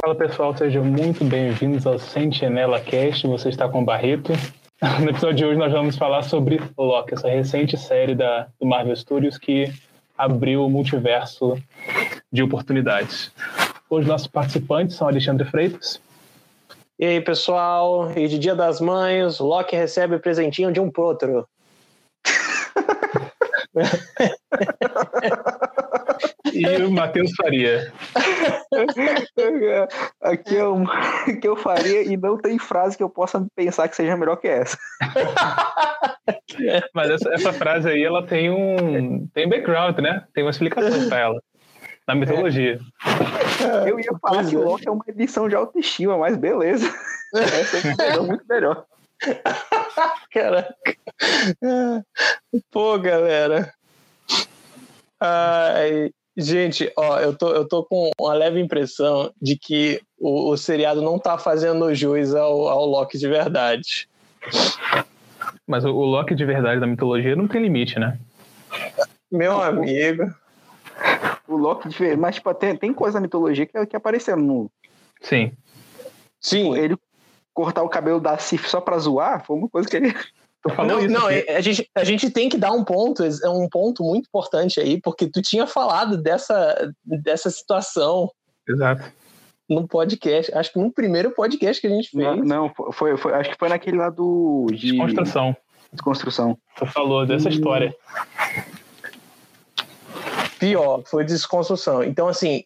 Fala pessoal, sejam muito bem-vindos ao Sentinela Cast. Você está com o Barreto. No episódio de hoje nós vamos falar sobre Loki, essa recente série da, do Marvel Studios que abriu o multiverso de oportunidades. Os nossos participantes são Alexandre Freitas. E aí, pessoal? E de Dia das Mães, Loki recebe o presentinho de um potro. e o Matheus Faria. Aqui é um que eu faria e não tem frase que eu possa pensar que seja melhor que essa. Mas essa, essa frase aí, ela tem um tem background, né? Tem uma explicação para ela na mitologia. Eu ia falar que o é. Loki é uma edição de autoestima, mas beleza. Essa é muito melhor. Caraca. Pô, galera. Ai, gente, ó, eu tô, eu tô com uma leve impressão de que o, o seriado não tá fazendo jus ao, ao Loki de verdade. Mas o, o Loki de verdade da mitologia não tem limite, né? Meu amigo. O Loki de Mas, tipo, tem, tem coisa na mitologia que, que apareceu no. Sim. Sim. Tipo, ele cortar o cabelo da Sif só pra zoar foi uma coisa que ele. Não, isso não a, gente, a gente tem que dar um ponto, é um ponto muito importante aí, porque tu tinha falado dessa, dessa situação. Exato. No podcast, acho que no primeiro podcast que a gente fez. Não, não foi, foi, acho que foi naquele lá do. De... Desconstrução. Desconstrução. Tu falou dessa hum. história. Pior, foi desconstrução. Então, assim,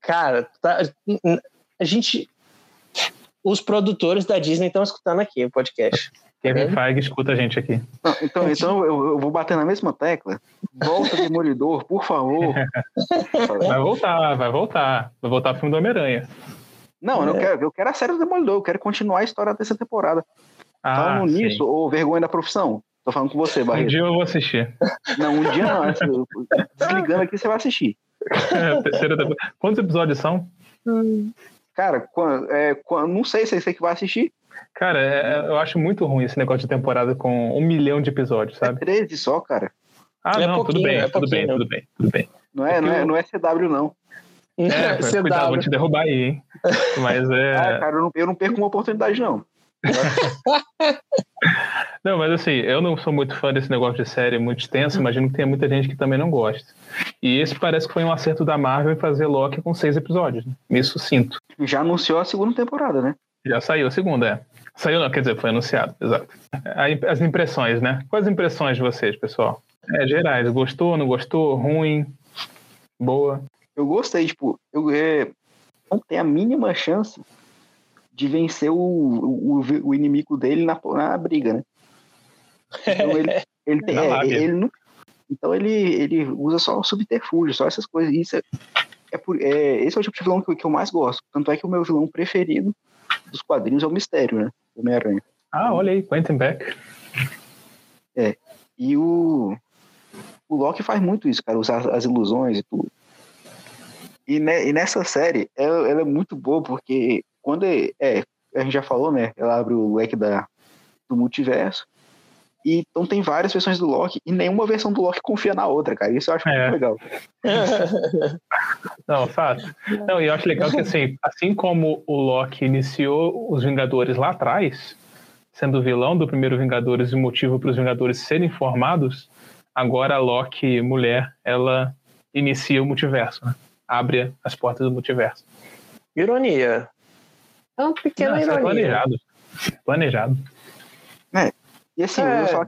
cara, tá, a gente os produtores da Disney estão escutando aqui o podcast. Kevin é? Feige escuta a gente aqui. Não, então, então eu, eu, vou bater na mesma tecla. Volta Demolidor, por favor. Vai voltar, vai voltar. Vai voltar pro filme do Homem-Aranha. Não, é. eu, quero, eu quero a série do Demolidor, eu quero continuar a história dessa temporada. Ah, Falando sim. nisso, ou vergonha da profissão, tô falando com você, Barreto. Um dia eu vou assistir. Não, um dia não. Desligando aqui, você vai assistir. Quantos episódios são? Hum. Cara, quando, é, quando, não sei se é você que vai assistir. Cara, é, é, eu acho muito ruim esse negócio de temporada com um milhão de episódios, sabe? É 13 só, cara. Ah, é não, tudo bem, é tudo bem, tudo bem, tudo bem. Não é, não é, não é CW, não. É, CW. cuidado, vou te derrubar aí, hein? Mas é. Ah, cara, eu não, eu não perco uma oportunidade, não. não, mas assim, eu não sou muito fã desse negócio de série muito extenso, imagino que tem muita gente que também não gosta. E esse parece que foi um acerto da Marvel em fazer Loki com seis episódios. Né? Isso sinto. Já anunciou a segunda temporada, né? Já saiu a segunda, é. Saiu não, quer dizer, foi anunciado, exato. As impressões, né? Quais as impressões de vocês, pessoal? É, gerais. Gostou, não gostou? Ruim? Boa? Eu gostei, tipo, eu é, não tem a mínima chance de vencer o, o, o inimigo dele na, na briga, né? Então ele, ele, tem, é, ele não, então ele, ele usa só subterfúgio, só essas coisas. Isso é, é, por, é esse é o tipo de vilão que, que, eu mais gosto. Tanto é que o meu vilão preferido dos quadrinhos é o Mistério, né? Homem-Aranha. Ah, olha aí, Quentin Beck. É. E o, o Loki faz muito isso, cara, usar as ilusões e tudo. E, ne, e nessa série, ela, ela, é muito boa, porque quando é, é, a gente já falou, né? Ela abre o leque da, do multiverso. E, então tem várias versões do Loki e nenhuma versão do Loki confia na outra, cara. Isso eu acho é. muito legal. Não, fato. Não, e eu acho legal que assim, assim como o Loki iniciou os Vingadores lá atrás, sendo o vilão do primeiro Vingadores e motivo para os Vingadores serem formados, agora a Loki, mulher, ela inicia o multiverso, né? abre as portas do multiverso. Ironia. É uma pequena Não, é ironia. planejado. Planejado. É, e assim, é. eu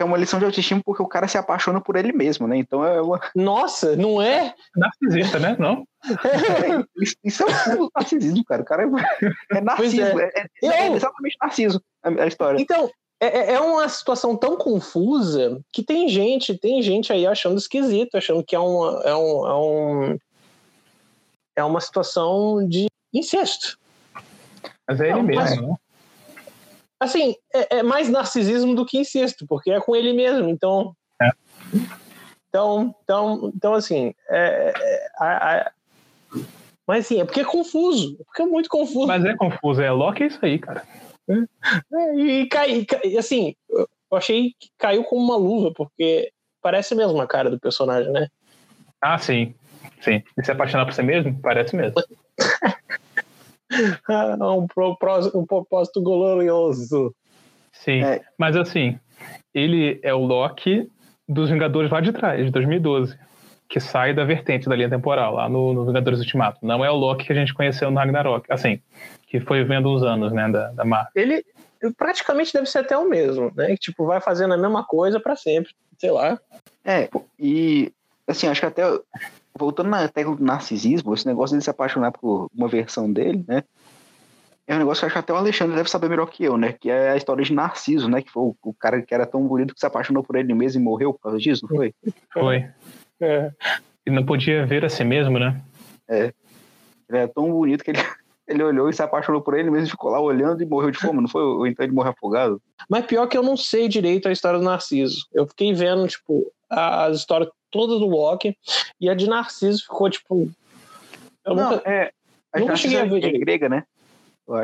que é uma lição de autoestima porque o cara se apaixona por ele mesmo, né? Então é uma. Nossa, não é? Narcisista, né? Não? É, isso, é um narcisismo, cara. O cara é, é narciso. É. É, é. é, exatamente narciso a, a história. Então, é, é uma situação tão confusa que tem gente, tem gente aí achando esquisito, achando que é, uma, é, um, é, um, é uma situação de incesto. Mas é ele não, mesmo, mas, né? Assim, é, é, mais narcisismo do que incesto, porque é com ele mesmo. Então. É. Então, então, então assim. É, é, a, a, mas assim, é porque é confuso. É porque é muito confuso. Mas é confuso, é Loki é isso aí, cara. É, e cai, cai, assim, eu achei que caiu como uma luva, porque parece mesmo a cara do personagem, né? Ah, sim. Sim. E se apaixonar por você mesmo? Parece mesmo. um, propósito, um propósito glorioso. Sim, é. mas assim, ele é o Loki dos Vingadores lá de trás, de 2012, que sai da vertente da linha temporal, lá no, no Vingadores Ultimato. Não é o Loki que a gente conheceu no Ragnarok, assim, que foi vendo uns anos, né, da, da Marvel. Ele praticamente deve ser até o mesmo, né? Que, tipo, vai fazendo a mesma coisa para sempre, sei lá. É, e, assim, acho que até, voltando na técnica do narcisismo, esse negócio de se apaixonar por uma versão dele, né? É um negócio que acho que até o Alexandre deve saber melhor que eu, né? Que é a história de Narciso, né? Que foi o, o cara que era tão bonito que se apaixonou por ele mesmo e morreu por causa disso, não foi? Foi. É. E não podia ver a si mesmo, né? É. Ele é tão bonito que ele, ele olhou e se apaixonou por ele mesmo, ficou lá olhando e morreu de fome, não foi? Ou então ele morreu afogado? Mas pior que eu não sei direito a história do Narciso. Eu fiquei vendo, tipo, as histórias todas do Loki e a de Narciso ficou, tipo. Eu não, nunca, é. A nunca cheguei a ver é grega, né?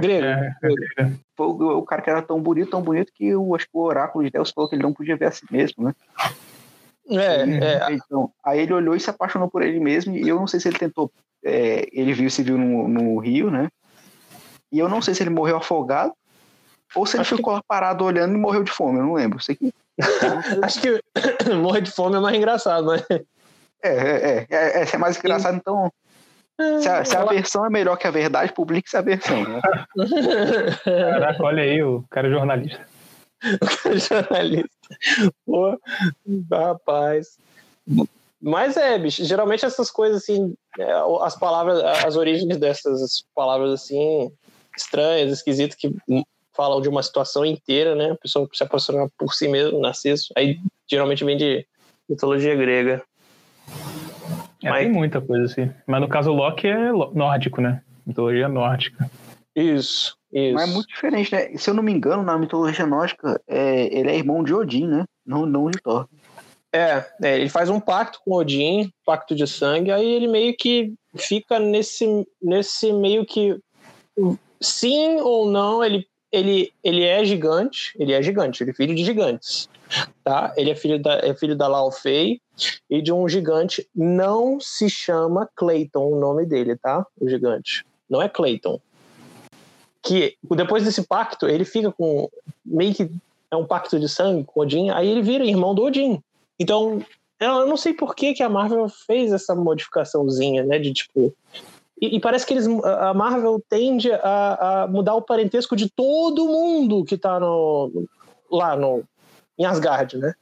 Grego. É, é Foi o, o, cara que era tão bonito, tão bonito, que eu acho que o oráculo de Deus falou que ele não podia ver a si mesmo, né? É, é. Então, aí ele olhou e se apaixonou por ele mesmo, e eu não sei se ele tentou. É, ele viu, se viu no, no Rio, né? E eu não sei se ele morreu afogado ou se ele acho ficou que... lá parado olhando e morreu de fome, eu não lembro. Sei que. Acho que morrer de fome é mais engraçado, né? É, é, é, é, é mais engraçado, então se a, se a, versão é melhor que a verdade, publique-se a versão. Né? Caraca, olha aí, o cara é jornalista. o cara é jornalista. Pô, rapaz. Mas é, bicho, geralmente essas coisas assim, é, as palavras, as origens dessas palavras assim, estranhas, esquisitas, que falam de uma situação inteira, né? A pessoa se apaixonar por si mesmo, narciso. Aí geralmente vem de mitologia grega. É, Mas... Tem muita coisa assim. Mas no caso, o Loki é nórdico, né? Mitologia nórdica. Isso, isso. Mas é muito diferente, né? Se eu não me engano, na mitologia nórdica, é, ele é irmão de Odin, né? Não, não de Thor. É, é, ele faz um pacto com Odin, pacto de sangue, aí ele meio que fica nesse, nesse meio que sim ou não, ele, ele, ele é gigante, ele é gigante, ele é filho de gigantes tá? Ele é filho da, é filho da Lao Fei e de um gigante. Não se chama Clayton o nome dele, tá? O gigante. Não é Clayton. Que depois desse pacto, ele fica com. meio que. É um pacto de sangue com Odin, aí ele vira irmão do Odin. Então, eu não sei por que, que a Marvel fez essa modificaçãozinha, né? De tipo. E, e parece que eles, a Marvel tende a, a, mudar o parentesco de todo mundo que tá no, lá no, em Asgard, né?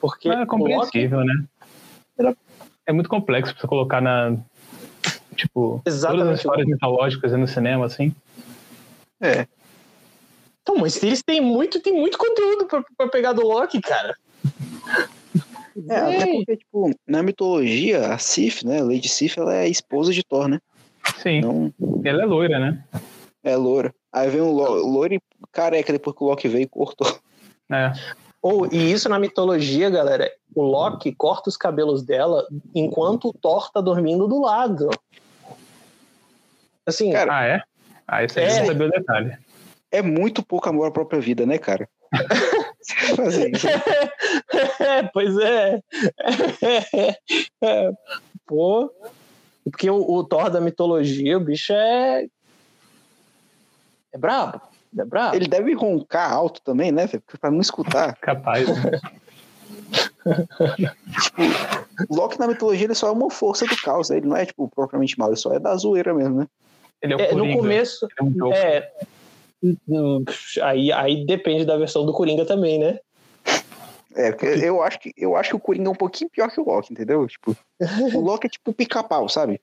Porque é compreensível, Loki... né? Era... É muito complexo pra você colocar na. Tipo, Exatamente. todas as histórias mitológicas no cinema, assim. É. Então, mas eles têm muito, tem muito conteúdo pra, pra pegar do Loki, cara. É, até porque, tipo, na mitologia, a Sif, né? A Lady Sif, ela é a esposa de Thor, né? Sim. Não... Ela é loira, né? É loira. Aí vem um loiro e careca depois que o Loki veio e cortou. É. Ou, e isso na mitologia, galera, o Loki corta os cabelos dela enquanto o Thor tá dormindo do lado. Assim. Cara, ah, é? Ah, isso aí é, sabia o detalhe. É muito pouco amor à própria vida, né, cara? É, pois é. é. Pô. Porque o, o Thor da mitologia, o bicho é. É brabo. É brabo. Ele deve roncar alto também, né, Pra não escutar. Capaz. tipo, o Loki na mitologia ele só é uma força do caos, né? ele não é tipo propriamente mal, ele só é da zoeira mesmo, né? Ele é, o é No começo, é, um é, aí, aí depende da versão do Coringa também, né? É, eu acho que eu acho que o Coringa é um pouquinho pior que o Loki, entendeu? Tipo, o Loki é tipo pica-pau, sabe?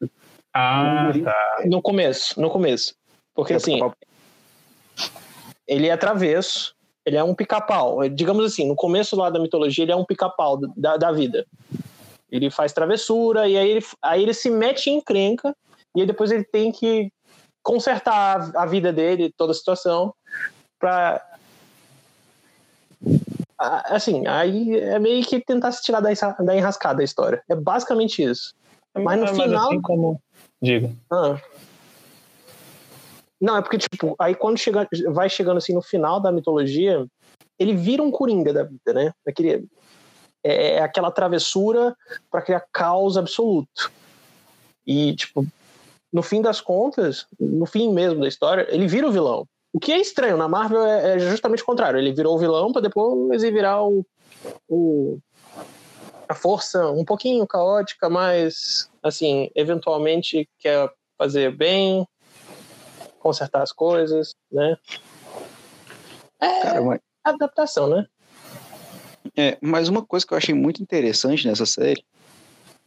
Ah, tá. No começo, no começo. Porque é, assim, ele é travesso, ele é um pica-pau. Digamos assim, no começo lá da mitologia, ele é um pica-pau da, da vida. Ele faz travessura e aí ele, aí ele se mete em encrenca e aí depois ele tem que consertar a, vida dele, toda a situação, para assim, aí é meio que tentar se tirar da, da enrascada a história. É basicamente isso. Mas no mas final. Assim como... Diga. Ah, não, é porque, tipo, aí quando chega, vai chegando assim no final da mitologia, ele vira um coringa da vida, né? Aquele, é, é aquela travessura para criar caos absoluto. E, tipo, no fim das contas, no fim mesmo da história, ele vira o vilão. O que é estranho, na Marvel é, é justamente o contrário. Ele virou o vilão para depois ele virar o, o, a força um pouquinho caótica, mas, assim, eventualmente quer fazer bem, consertar as coisas, né? É Cara, mas... adaptação, né? É, mas uma coisa que eu achei muito interessante nessa série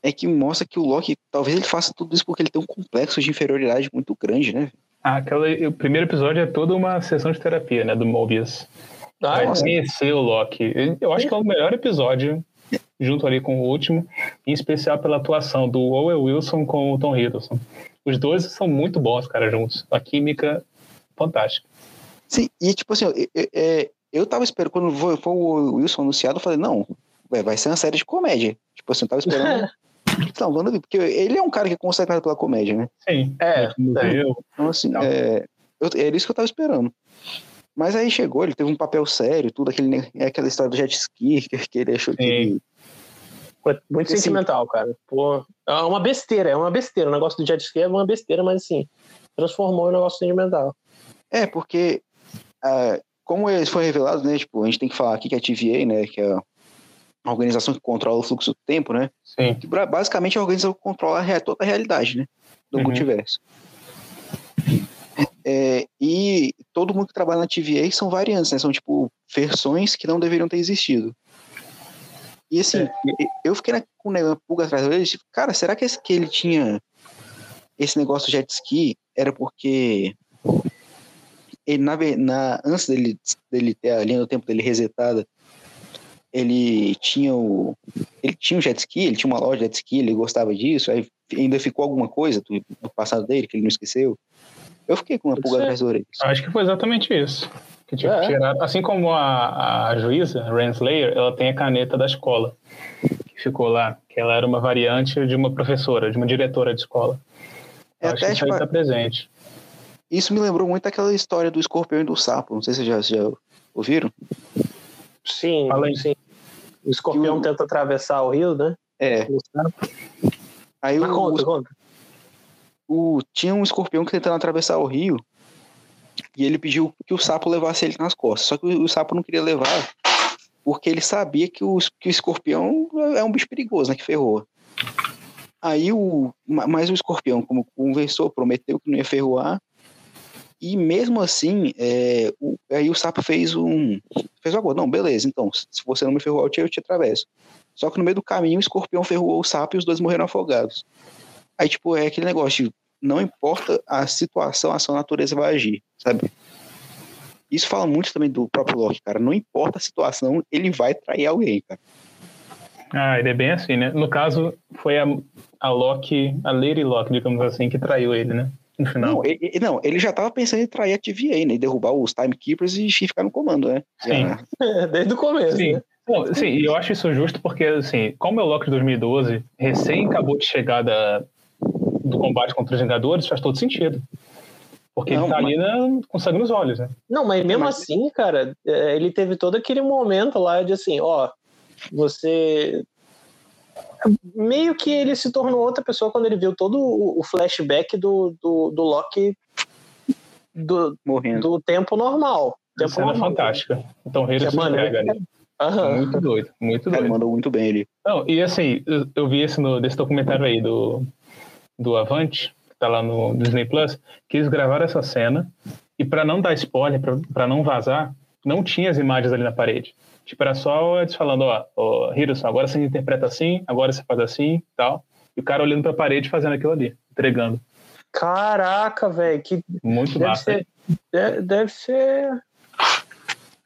é que mostra que o Loki, talvez ele faça tudo isso porque ele tem um complexo de inferioridade muito grande, né? Ah, aquela, o primeiro episódio é toda uma sessão de terapia, né, do Mobius. Ah, Vai conhecer o Loki. Eu acho que é o melhor episódio, junto ali com o último, em especial pela atuação do Owen Wilson com o Tom Hiddleston. Os dois são muito bons, cara, juntos. A química fantástica. Sim, e tipo assim, eu, eu, é, eu tava esperando, quando foi, foi o Wilson anunciado, eu falei, não, vai ser uma série de comédia. Tipo assim, eu tava esperando Vamos ver, porque ele é um cara que consegue nada pela comédia, né? Sim. É. é. Então, assim, é, eu, era isso que eu tava esperando. Mas aí chegou, ele teve um papel sério, tudo aquele, é aquela história do jet ski que, ele achou Sim. que. Foi muito assim, sentimental, cara. Pô, é uma besteira, é uma besteira. O negócio do jet ski é uma besteira, mas assim, transformou em um negócio sentimental. É, porque, uh, como foi revelado, né? Tipo, a gente tem que falar aqui que a TVA, né? Que é a organização que controla o fluxo do tempo, né? Sim. Que basicamente é a organização que controla toda a realidade, né? Do uhum. multiverso. É, e todo mundo que trabalha na TVA são variantes, né? São tipo versões que não deveriam ter existido. E assim, é. eu fiquei na, com uma pulga atrás dele, tipo, cara, será que, esse, que ele tinha esse negócio de jet ski era porque ele, na, na, antes dele, dele ter a linha do tempo dele resetada, ele tinha o ele tinha um jet ski, ele tinha uma loja de jet ski, ele gostava disso, aí ainda ficou alguma coisa do, do passado dele que ele não esqueceu. Eu fiquei com uma pulga atrás da orelha. Acho que foi exatamente isso. Que tipo, é. tirar, assim como a, a juíza, Renslayer, ela tem a caneta da escola que ficou lá, que ela era uma variante de uma professora, de uma diretora de escola. É acho até, que tipo, está presente. Isso me lembrou muito aquela história do escorpião e do sapo. Não sei se vocês já, já ouviram. Sim, sim. O escorpião o... tenta atravessar o rio, né? É. Aí Mas o, conta, o, conta. O, tinha um escorpião que tentando atravessar o rio e ele pediu que o sapo levasse ele nas costas. Só que o, o sapo não queria levar porque ele sabia que o, que o escorpião é um bicho perigoso, né? Que ferrou. Aí o. Mas o escorpião, como conversou, prometeu que não ia ferroar. E mesmo assim, é, o, aí o sapo fez um. Fez um acordo. Não, beleza, então, se você não me ferroar, eu te, eu te atravesso. Só que no meio do caminho, o escorpião ferroou o sapo e os dois morreram afogados. Aí, tipo, é aquele negócio de não importa a situação, a sua natureza vai agir, sabe? Isso fala muito também do próprio Loki, cara. Não importa a situação, ele vai trair alguém, cara. Ah, ele é bem assim, né? No caso, foi a, a Loki, a Lady Loki, digamos assim, que traiu ele, né? No final. Não, ele, não, ele já estava pensando em trair a TVA, né? E derrubar os Timekeepers e ficar no comando, né? Sim. É, desde o começo. Sim. Né? Não, sim, e eu acho isso justo porque, assim, como é o Loki de 2012, recém acabou de chegar da, do combate contra os Vingadores, faz todo sentido. Porque não, ele tá mas... ali na, com sangue nos olhos, né? Não, mas mesmo mas... assim, cara, é, ele teve todo aquele momento lá de assim, ó, você meio que ele se tornou outra pessoa quando ele viu todo o flashback do, do, do Loki do, Morrendo. do tempo normal. Tempo cena normal. fantástica. Então, ele se pega ali. Uhum. Muito doido, muito doido. Ele mandou muito bem ali. Não, e assim, eu, eu vi esse no, desse documentário aí do, do Avante, que tá lá no Disney Plus, que eles gravaram essa cena e para não dar spoiler, para não vazar, não tinha as imagens ali na parede. Tipo, era só eles falando, ó, ó Hiroson, agora você interpreta assim, agora você faz assim e tal. E o cara olhando pra parede fazendo aquilo ali, entregando. Caraca, velho, que. Muito deve massa. Ser, deve, deve ser.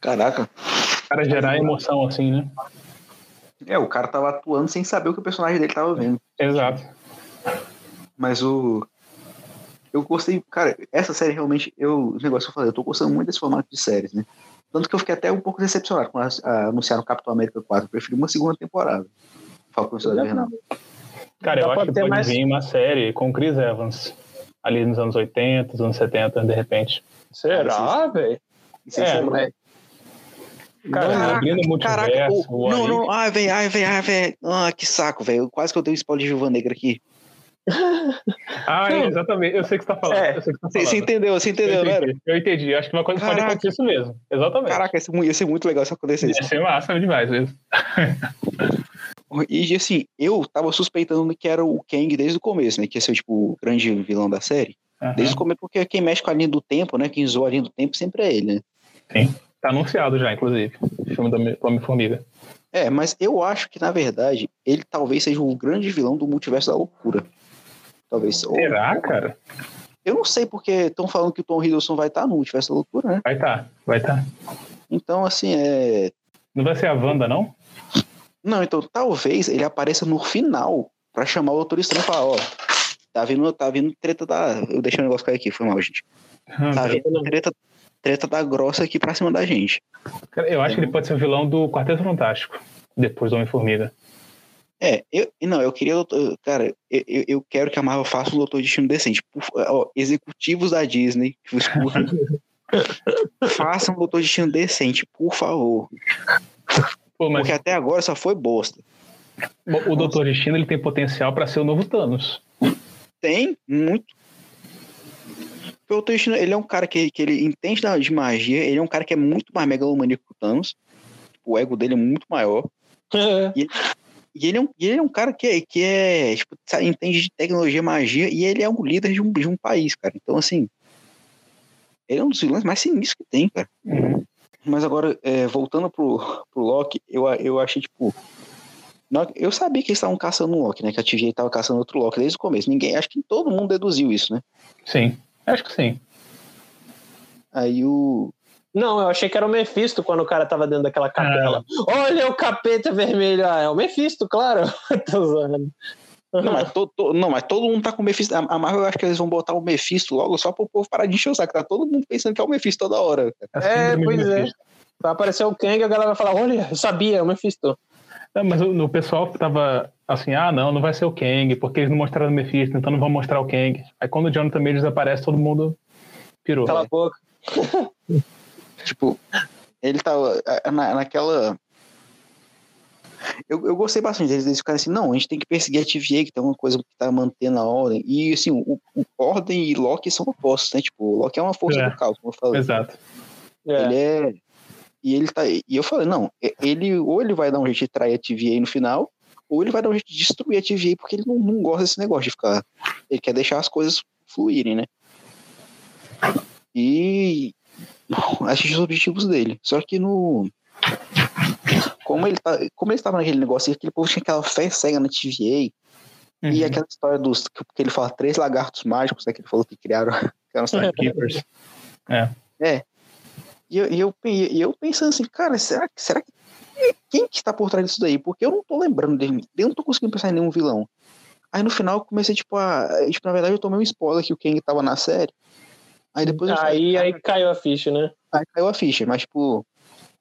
Caraca. O cara gerar emoção assim, né? É, o cara tava atuando sem saber o que o personagem dele tava vendo. Exato. Mas o. Eu gostei, cara, essa série realmente, eu, o negócio que eu falei, eu tô gostando muito desse formato de séries, né? Tanto que eu fiquei até um pouco decepcionado quando anunciaram Capitão América 4. Eu preferi uma segunda temporada. Falcão Soldado Invernal. Cara, eu acho que pode mais... vir uma série com Chris Evans. Ali nos anos 80, nos anos 70, de repente. Será, velho? É, é, Cara, abrindo multiverso. não, não, ai, velho, ai, velho, ai, velho. Ah, que saco, velho. Quase que eu dei um spoiler de Viúva Negra aqui. Ah, é, exatamente. Eu sei o que você tá falando. É, você, tá falando. você, entendeu, você entendeu, eu entendi, né? Eu entendi. Acho que uma coisa Caraca. pode acontecer isso mesmo. Exatamente. Caraca, ia ser muito legal se acontecesse. Ia ser massa demais mesmo. E assim, eu tava suspeitando que era o Kang desde o começo, né? Que ia ser tipo, o grande vilão da série. Uhum. Desde o começo, porque quem mexe com a linha do tempo, né? Quem zoa a linha do tempo sempre é ele, né? Sim. Tá anunciado já, inclusive, o filme do Homem-Formiga. É, mas eu acho que, na verdade, ele talvez seja o grande vilão do multiverso da loucura. Talvez. Será, ou... cara? Eu não sei porque estão falando que o Tom Hiddleston vai estar tá no multiverso da loucura, né? Vai estar, tá, vai estar. Tá. Então, assim, é. Não vai ser a Wanda, não? Não, então talvez ele apareça no final para chamar o Doutor Estranho e falar, ó, tá vindo, tá vindo treta da. Eu deixei o negócio cair aqui, foi mal, gente. Ah, tá vindo treta, treta da grossa aqui pra cima da gente. eu acho que ele pode ser o vilão do Quarteto Fantástico, depois do Homem-Formiga. É, eu, não, eu queria, cara, eu, eu quero que a Marvel faça um Doutor Destino decente. Por, ó, executivos da Disney, façam um Doutor Destino decente, por favor. Pô, mas... Porque até agora só foi bosta. O Doutor Destino ele tem potencial para ser o novo Thanos. Tem, muito. O Doutor Destino, ele é um cara que, que ele entende de magia, ele é um cara que é muito mais megalomaníaco que o Thanos. O ego dele é muito maior. e, ele, e ele é um, ele é um cara que, que é, tipo, entende de tecnologia, magia, e ele é um líder de um, de um país, cara. Então, assim, ele é um dos vilões mais sinistros que tem, cara. Uhum. Mas agora, é, voltando pro, pro Loki, eu, eu achei, tipo. Eu sabia que eles estavam caçando um Loki, né? Que a TVA estava caçando outro Loki desde o começo. Ninguém, acho que todo mundo deduziu isso, né? Sim, acho que sim. Aí o. Não, eu achei que era o Mephisto quando o cara tava dentro daquela capela. Ah. Olha o capeta vermelho. Ah, é o Mephisto, claro. Tô zoando. Não mas, to, to, não, mas todo mundo tá com o Mephisto. A Marvel, eu acho que eles vão botar o Mephisto logo só pro povo parar de encher o saco. Tá todo mundo pensando que é o Mephisto toda hora. É, é pois é. Vai aparecer o Kang e a galera vai falar: olha, eu sabia, é o Mephisto. É, mas o, o, pessoal tava assim: ah, não, não vai ser o Kang, porque eles não mostraram o Mephisto, então não vão mostrar o Kang. Aí quando o Jonathan Majors desaparece, todo mundo pirou. Cala a boca. tipo, ele tava na, naquela eu, eu gostei bastante deles, eles ficaram assim, não, a gente tem que perseguir a TVA, que tem uma coisa que tá mantendo a ordem. E assim, o, o Ordem e Loki são opostos, né? Tipo, o Loki é uma força é, do caos, como eu falei. Exato. Ele é. E ele tá. E eu falei, não, ele ou ele vai dar um jeito de trair a TVA no final, ou ele vai dar um jeito de destruir a TVA, porque ele não, não gosta desse negócio de ficar. Ele quer deixar as coisas fluírem, né? E atingir os objetivos dele. Só que no como ele, tá, como ele estava naquele negócio, aquele povo tinha aquela fé cega na TVA, uhum. e aquela história dos que ele fala três lagartos mágicos, né, que ele falou que criaram, que eram Keepers. É. É. E eu, e eu, e eu pensando assim, cara, será, será que quem que está por trás disso daí? Porque eu não tô lembrando dele, eu não tô conseguindo pensar em nenhum vilão. Aí no final eu comecei, tipo, a. Tipo, na verdade, eu tomei um spoiler que o Kang tava na série. Aí depois Aí, falei, aí caiu a ficha, né? Aí caiu a ficha, mas, tipo,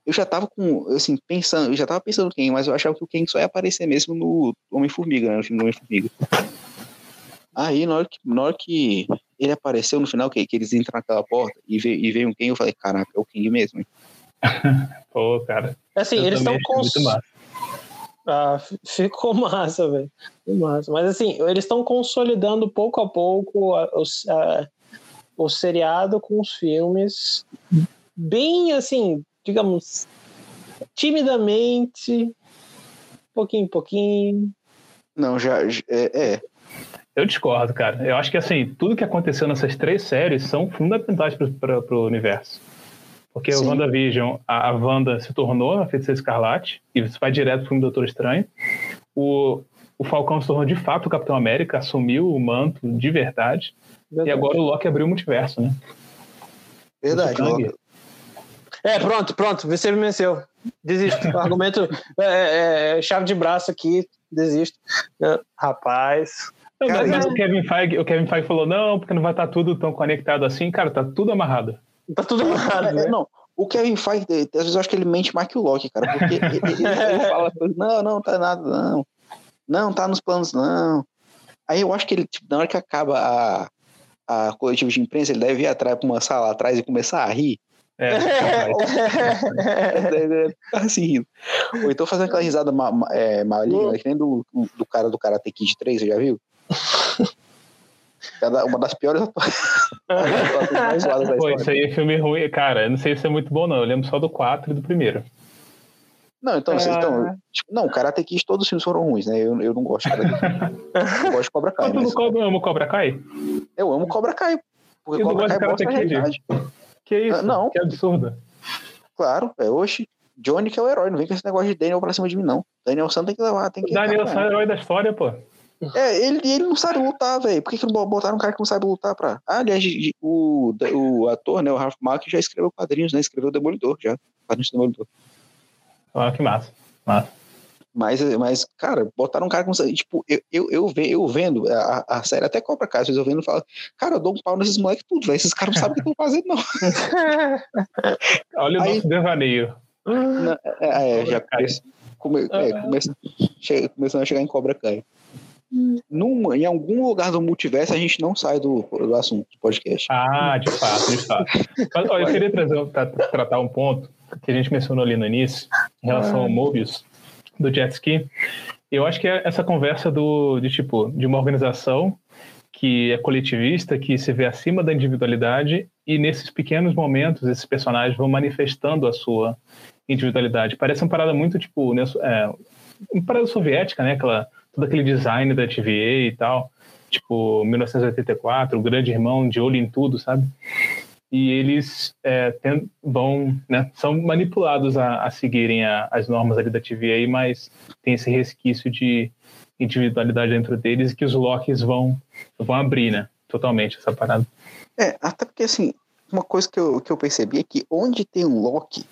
eu já tava com, assim, pensando, eu já tava pensando no Ken, mas eu achava que o Ken só ia aparecer mesmo no Homem-Formiga, né, no filme do Homem-Formiga. Aí, na hora, que, na hora que ele apareceu no final, que, que eles entram naquela porta e, veio, e veio um Ken, eu falei, caraca, é o King mesmo, hein? Pô, cara. Assim, eles estão cons... Ah, ficou massa, velho. Massa. Mas assim, eles estão consolidando pouco a pouco a, a, o seriado com os filmes bem assim, digamos, timidamente, pouquinho em pouquinho. Não, já é, é. Eu discordo, cara. Eu acho que assim, tudo que aconteceu nessas três séries são fundamentais para o universo. Porque Sim. o WandaVision, a, a Wanda se tornou a Feiticeira Escarlate, e isso vai direto para o filme Doutor Estranho. O, o Falcão se tornou de fato o Capitão América, assumiu o manto de verdade. Verdade. E agora o Loki abriu o multiverso, né? Verdade. É, pronto, pronto, você me venceu. Desisto. Argumento é, é, é, chave de braço aqui, desisto. Rapaz. Cara, mas o Kevin, Feige, o Kevin Feige falou: não, porque não vai estar tudo tão conectado assim. Cara, tá tudo amarrado. Tá tudo amarrado. É, né? Não, o Kevin Feige, às vezes eu acho que ele mente mais que o Loki, cara, porque ele, ele, ele fala: não, não, tá nada, não. Não, tá nos planos, não. Aí eu acho que ele, tipo, na hora que acaba a, a coletiva de imprensa, ele deve ir atrás pra uma sala atrás e começar a rir. É, assim rindo. Ou então fazendo aquela risada ma, ma, é, maligna, que nem do, do cara do Karate Kid 3, você já viu? uma das piores mais Pô, isso aí é filme ruim, cara. Eu não sei se é muito bom, não. Eu lembro só do 4 e do primeiro. Não, então, assim, então tipo, não, Karate Kid todos os filmes foram ruins, né? Eu, eu não gosto de Karate Eu gosto de Cobra Kai. Mas tu mas... não ama Cobra Kai? Eu amo Cobra Kai. Porque eu Cobra Kai mostra a realidade. Que isso? Ah, não. Que absurdo. Claro, é hoje. Johnny que é o herói, não vem com esse negócio de Daniel pra cima de mim, não. Daniel San tem que levar, tem que. Daniel San é o herói da história, pô. É, ele, ele não sabe lutar, velho. Por que, que não botaram um cara que não sabe lutar pra. Ah, aliás, o, o ator, né, o Ralph Mack já escreveu quadrinhos, né? Escreveu o Demolidor já. Quadrinhos do Demolidor. Ah, que massa. Massa. Mas, mas, cara, botaram um cara com. Tipo, eu, eu, eu, eu vendo a, a série, até compra casa, eu vendo e falo, cara, eu dou um pau nesses moleques tudo, velho. Esses caras não sabem o que estão fazendo, não. Olha Aí, o nosso devaneio. Na, é, é, já come, é, começa, começando a chegar em Cobra Kai. Num, em algum lugar do multiverso a gente não sai do, do assunto do podcast. Ah, de fato, de fato. Mas, olha, eu queria trazer, tra tratar um ponto que a gente mencionou ali no início, em relação ao Mobius, do jet ski. Eu acho que é essa conversa do, de tipo, de uma organização que é coletivista, que se vê acima da individualidade e nesses pequenos momentos esses personagens vão manifestando a sua individualidade. Parece uma parada muito tipo, né, é, uma parada soviética, né? Aquela, todo aquele design da TVA e tal, tipo 1984, o grande irmão de olho em tudo, sabe? E eles é, tem, vão, né, são manipulados a, a seguirem a, as normas ali da TVA, mas tem esse resquício de individualidade dentro deles e que os Locks vão, vão abrir, né? Totalmente essa parada. É, até porque assim, uma coisa que eu, que eu percebi é que onde tem um Loki,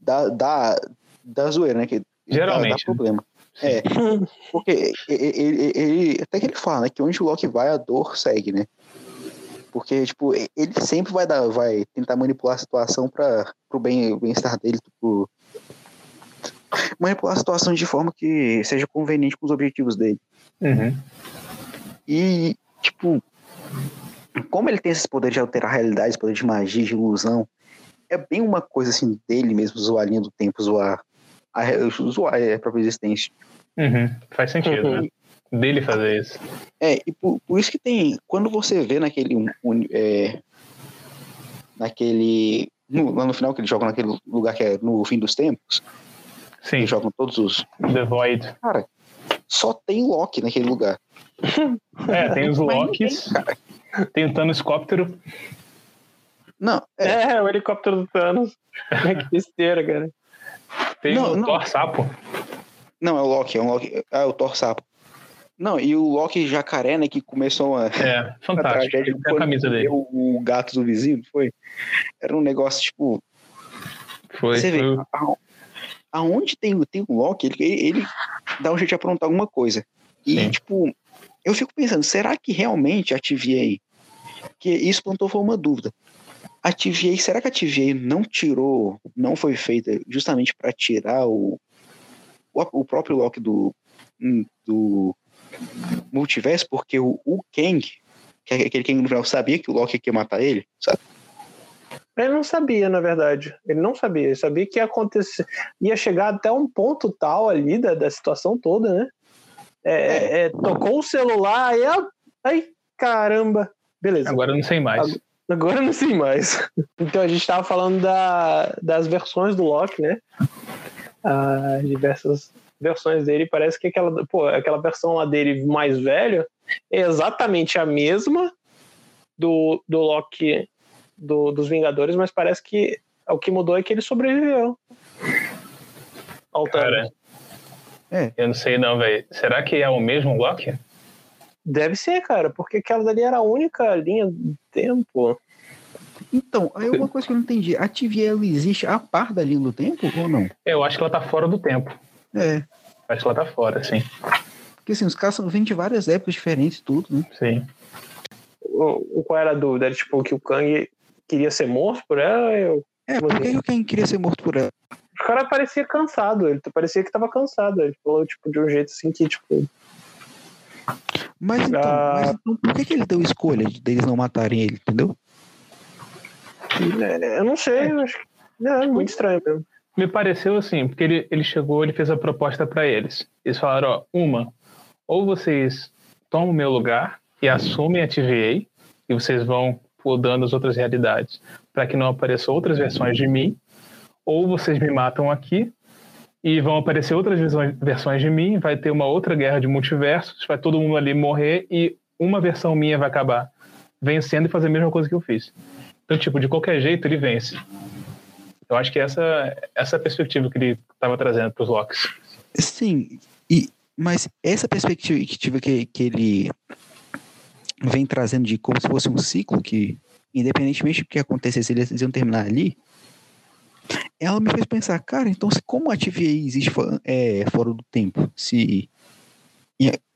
dá, dá, dá zoeira, né? Que Geralmente. Dá, dá problema. É, porque ele, ele, ele, até que ele fala, né, que onde o Loki vai, a dor segue, né? Porque, tipo, ele sempre vai dar, vai tentar manipular a situação para o bem, bem-estar dele, tipo, manipular a situação de forma que seja conveniente com os objetivos dele. Uhum. E, tipo, como ele tem esse poder de alterar a realidade, esse poder de magia, de ilusão, é bem uma coisa assim dele mesmo, zoar a linha do tempo, zoar a, zoar a própria existência. Uhum. Faz sentido, uhum. né? Dele fazer isso. É, e por, por isso que tem. Quando você vê naquele. Um, é, naquele. No, lá no final que eles jogam naquele lugar que é no fim dos tempos. Sim. Eles jogam todos os. The Void. Cara, só tem Loki naquele lugar. É, tem os Locks. Tem o Thanos Cóptero. Não. É... é, o helicóptero do Thanos. que besteira, cara. Tem não, o não. Thor Sapo. Não, é o Loki, é, um Loki, é o Thor Sapo. Não, e o Loki jacaré, né, que começou a. É, fantástico. A, a, a camisa dele. O, o, gato do vizinho, foi? Era um negócio tipo. Foi. Você vê, foi... aonde tem, tem o Loki, ele, ele dá um jeito de aprontar alguma coisa. E, Sim. tipo, eu fico pensando, será que realmente a TVA. Que isso plantou foi uma dúvida. A TVA, será que a TVA não tirou, não foi feita justamente para tirar o, o, o próprio Loki do, do multiverso, porque o, o Kang, que é aquele Kang no final, sabia que o Loki ia matar ele, sabe? Ele não sabia, na verdade. Ele não sabia. Ele sabia que ia acontecer. Ia chegar até um ponto tal ali da, da situação toda, né? É, é. é tocou o celular e. Ai, caramba. Beleza. Agora eu não sei mais. Agora eu não sei mais. Então a gente estava falando da, das versões do Loki, né? As diversas versões dele, parece que aquela, pô, aquela versão lá dele mais velho é exatamente a mesma do, do Loki do, dos Vingadores, mas parece que o que mudou é que ele sobreviveu. Cara, é. eu não sei não, velho. Será que é o mesmo Loki? Deve ser, cara, porque aquela dali era a única linha do tempo. Então, aí uma coisa que eu não entendi. A TVA ela existe a par da linha do tempo ou não? Eu acho que ela tá fora do tempo. É. Acho que ela tá fora, sim. Porque assim, os caras são, vêm de várias épocas diferentes tudo, né? Sim. O, qual era a dúvida? Era tipo que o Kang queria ser morto por ela? Eu... É, por que, que o Kang queria ser morto por ela? O cara parecia cansado, ele parecia que tava cansado. Ele falou, tipo, de um jeito assim que, tipo. Mas então, ah... mas então por que, que ele deu escolha deles não matarem ele, entendeu? É, eu não sei, eu acho que é muito estranho mesmo me pareceu assim, porque ele, ele chegou, ele fez a proposta para eles. Eles falaram, ó, uma, ou vocês tomam o meu lugar e assumem a TVA e vocês vão podando as outras realidades para que não apareçam outras versões de mim, ou vocês me matam aqui e vão aparecer outras versões de mim, vai ter uma outra guerra de multiversos, vai todo mundo ali morrer e uma versão minha vai acabar vencendo e fazer a mesma coisa que eu fiz. Então, tipo, de qualquer jeito ele vence. Eu acho que essa essa é perspectiva que ele estava trazendo para os Locks. Sim, e, mas essa perspectiva que, que ele vem trazendo de como se fosse um ciclo que, independentemente do que acontecesse, eles iam terminar ali, ela me fez pensar, cara, então se como a TVA existe é, fora do tempo, se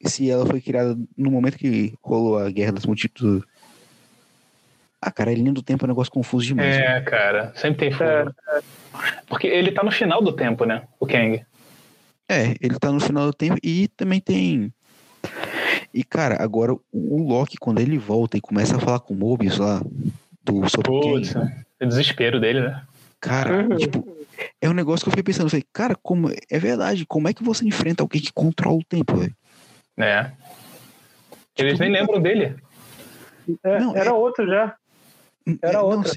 se ela foi criada no momento que rolou a Guerra das Multitudes. Ah, cara, a linha do tempo é um negócio confuso demais. É, né? cara, sempre tem furo. É. Porque ele tá no final do tempo, né? O Kang. É, ele tá no final do tempo e também tem. E, cara, agora o Loki, quando ele volta e começa a falar com o Mobius lá, do sobre Putz, Kang, é o desespero dele, né? Cara, uhum. tipo, é um negócio que eu fiquei pensando, eu falei, cara, como é verdade, como é que você enfrenta alguém que controla o tempo, velho? É. Eles tipo, nem lembram dele. É, não, era é... outro já. Era é, outro.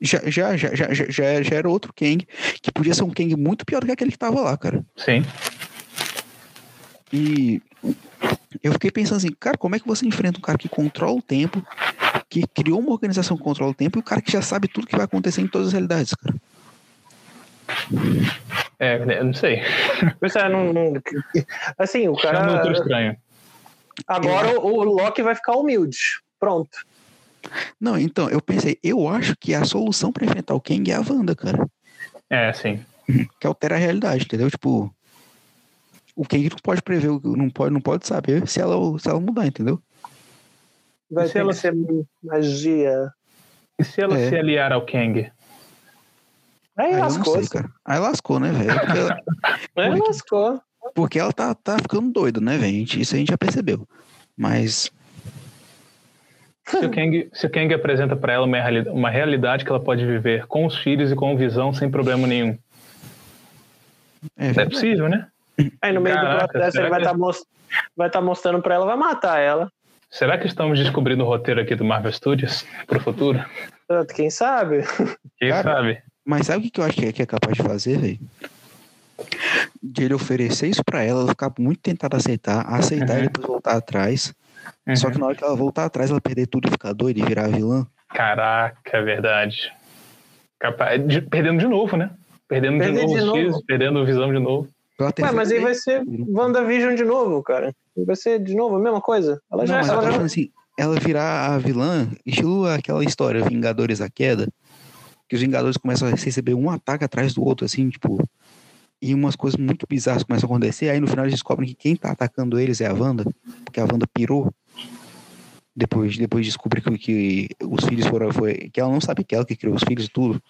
Já, já, já, já, já, já era outro Kang, que podia ser um Kang muito pior do que aquele que tava lá, cara. Sim. E eu fiquei pensando assim, cara, como é que você enfrenta um cara que controla o tempo, que criou uma organização que controla o tempo e o cara que já sabe tudo que vai acontecer em todas as realidades, cara? É, eu não sei. Pois é, não, não, assim, o cara. Chama estranho. Agora o, o Loki vai ficar humilde. Pronto. Não, então, eu pensei, eu acho que a solução para enfrentar o Kang é a Wanda, cara. É, sim. Que altera a realidade, entendeu? Tipo, o Kang não pode prever, não pode, não pode saber se ela, se ela mudar, entendeu? Vai ter ela ser magia. E se ela é. se aliar ao Kang? Aí, Aí lascou. Sei, cara. Aí lascou, né, velho? Ela... Aí lascou. Porque ela tá, tá ficando doida, né, velho? Isso a gente já percebeu. Mas. Se o Kang, se o Kang apresenta para ela uma, uma realidade que ela pode viver com os filhos e com visão sem problema nenhum. É, é possível, né? Aí no meio Caraca, do processo ele vai estar que... tá most... tá mostrando para ela, vai matar ela. Será que estamos descobrindo o roteiro aqui do Marvel Studios pro futuro? Quem sabe? Quem Cara, sabe? Mas sabe o que eu acho que é, capaz de fazer, velho? De ele oferecer isso pra ela, ela ficar muito tentada a aceitar, aceitar uhum. e depois voltar atrás. Uhum. Só que na hora que ela voltar atrás, ela perder tudo e ficar doida e virar vilã. Caraca, é verdade. Capaz de, perdendo de novo, né? Perdendo Perder de novo, de novo. X, perdendo visão de novo. Ué, mas aí vai ser WandaVision de novo, cara. Vai ser de novo a mesma coisa. Ela Não, já, ela, já... assim, ela virar a vilã, estilo aquela história Vingadores a Queda, que os Vingadores começam a receber um ataque atrás do outro, assim, tipo. E umas coisas muito bizarras começam a acontecer. Aí no final eles descobrem que quem tá atacando eles é a Wanda, porque a Wanda pirou. Depois, depois descobre que, que os filhos foram. Foi, que ela não sabe que ela que criou os filhos e tudo.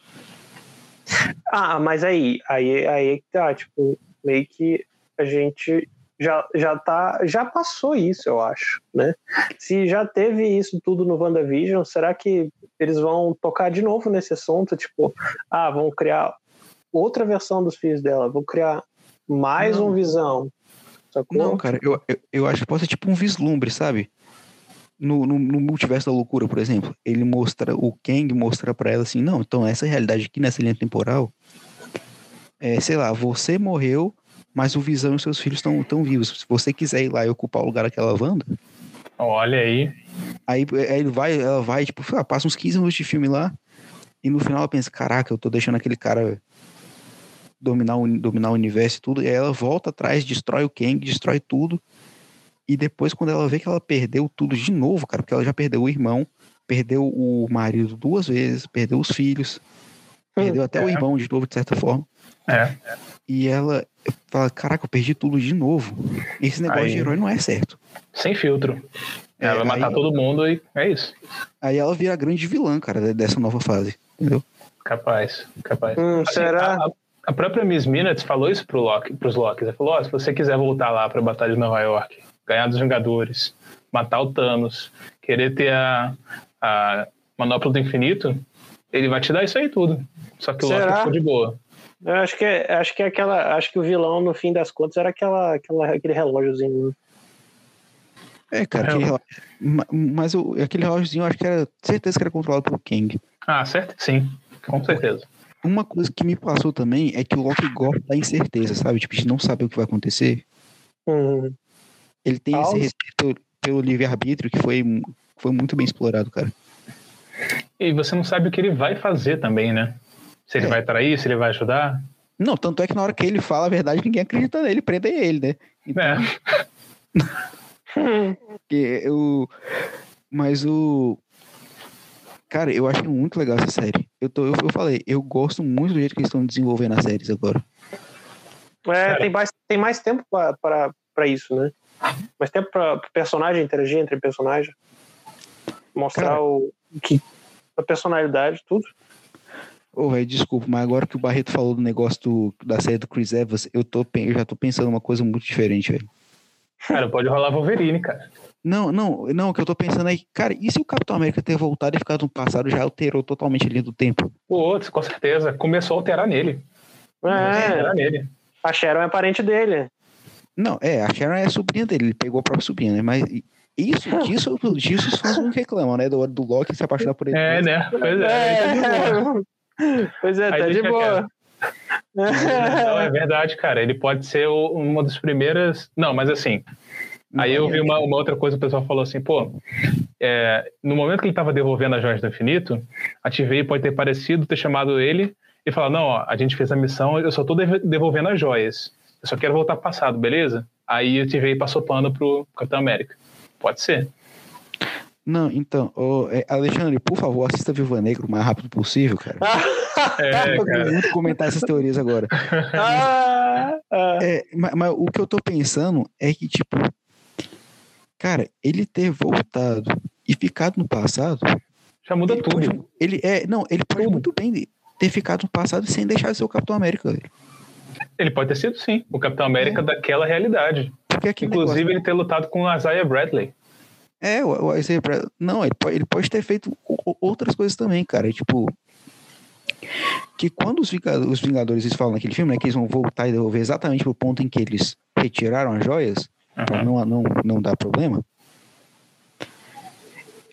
Ah, mas aí, aí, aí é que tá, tipo, meio que a gente já, já tá, já passou isso, eu acho, né? Se já teve isso tudo no WandaVision, será que eles vão tocar de novo nesse assunto? Tipo, ah, vão criar outra versão dos filhos dela, vão criar mais Não. um Visão. Sacou? Não, cara, eu, eu, eu, acho que pode ser tipo um vislumbre, sabe? No, no, no, multiverso da loucura, por exemplo, ele mostra, o Kang mostra para ela assim, não, então essa realidade aqui nessa linha temporal, é, sei lá, você morreu mas o Visão e os seus filhos estão tão vivos. Se você quiser ir lá e ocupar o lugar daquela Wanda. Olha aí. Aí, aí ele vai, ela vai, tipo, passa uns 15 minutos de filme lá. E no final ela pensa: caraca, eu tô deixando aquele cara dominar o, dominar o universo e tudo. E aí ela volta atrás, destrói o Kang, destrói tudo. E depois, quando ela vê que ela perdeu tudo de novo, cara, porque ela já perdeu o irmão, perdeu o marido duas vezes, perdeu os filhos, perdeu até é. o irmão de novo, de certa forma. É. E ela fala, caraca, eu perdi tudo de novo. Esse negócio aí, de herói não é certo. Sem filtro. Ela é, vai matar aí, todo mundo e é isso. Aí ela vira a grande vilã, cara, dessa nova fase. Entendeu? Capaz, capaz. Hum, assim, será? A, a, própria Miss Minutes falou isso pro Loki, pros Locks. Ela falou: oh, se você quiser voltar lá pra Batalha de Nova York, ganhar dos Vingadores, matar o Thanos, querer ter a, a manopla do infinito, ele vai te dar isso aí tudo. Só que o Será? Loki ficou de boa. Eu acho que é, acho que é aquela, acho que o vilão no fim das contas era aquela, aquela aquele relógiozinho. É, cara, aquele relógio, mas o, aquele relógiozinho eu acho que era certeza que era controlado pelo Kang. Ah, certo? Sim, com certeza. Uma coisa que me passou também é que o Loki gosta da incerteza, sabe? Tipo, de não saber o que vai acontecer. Uhum. Ele tem esse respeito pelo livre-arbítrio que foi, foi muito bem explorado, cara. E você não sabe o que ele vai fazer também, né? Se ele é. vai trair, se ele vai ajudar. Não, tanto é que na hora que ele fala a verdade, ninguém acredita nele, prende ele, né? Então... É. que o... Mas o. Cara, eu achei muito legal essa série. Eu, tô, eu, eu falei, eu gosto muito do jeito que eles estão desenvolvendo as séries agora. É, tem mais, tem mais tempo para isso, né? Mais tempo para personagem interagir entre personagens. Mostrar Cara, o que a personalidade, tudo. Ô, oh, velho, desculpa, mas agora que o Barreto falou do negócio do, da série do Chris Evans, eu, tô, eu já tô pensando uma coisa muito diferente, velho. Cara, pode rolar Wolverine, cara. Não, não, não, o que eu tô pensando aí, cara, e se o Capitão América ter voltado e ficado no passado já alterou totalmente ali do tempo? Pô, com certeza. Começou a alterar nele. É, alterar nele. A Sharon é parente dele. Não, é, a Sharon é sobrinha dele, ele pegou a própria sobrinha, né? Mas isso, disso, disso os fãs não reclamam, né? Do, do Loki se apaixonar por ele. É, né? Pois é. é. Pois é, tá de boa. Não, é verdade, cara. Ele pode ser uma das primeiras. Não, mas assim. Aí eu vi uma, uma outra coisa, o pessoal falou assim, pô, é, no momento que ele estava devolvendo as joias do infinito, a TVA pode ter parecido, ter chamado ele e falar, não, ó, a gente fez a missão, eu só tô devolvendo as joias. Eu só quero voltar passado, beleza? Aí a TVA passou pano pro Capitão América. Pode ser. Não, então, oh, Alexandre, por favor, assista Viva Negro o mais rápido possível, cara. é, eu quero muito comentar essas teorias agora. Ah, ah. É, mas, mas, o que eu tô pensando é que, tipo, cara, ele ter voltado e ficado no passado. Já muda tudo. Pode, ele é, não, ele pode tudo. muito bem ter ficado no passado sem deixar de ser o Capitão América. Velho. Ele pode ter sido, sim, o Capitão América é. daquela realidade. Inclusive, negócio... ele ter lutado com o Isaiah Bradley. É, o, o Isaiah Bradley. Não, ele pode, ele pode ter feito outras coisas também, cara. Tipo. Que quando os Vingadores, os Vingadores eles falam naquele filme, né, que eles vão voltar e devolver exatamente pro ponto em que eles retiraram as joias, uhum. pra não, não, não dar problema.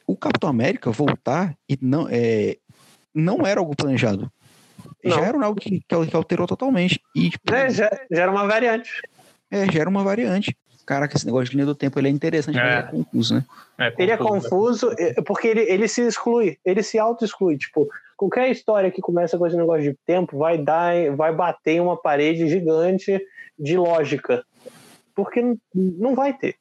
O Capitão América voltar e não, é, não era algo planejado. Não. Já era algo que, que alterou totalmente. E, tipo, é, já, já era uma variante. É, gera uma variante. Caraca, esse negócio de linha do tempo ele é interessante, é. mas é confuso, né? É confuso, ele é confuso é, porque ele, ele se exclui, ele se auto-exclui. Tipo, qualquer história que começa com esse negócio de tempo vai dar, vai bater em uma parede gigante de lógica. Porque não vai ter.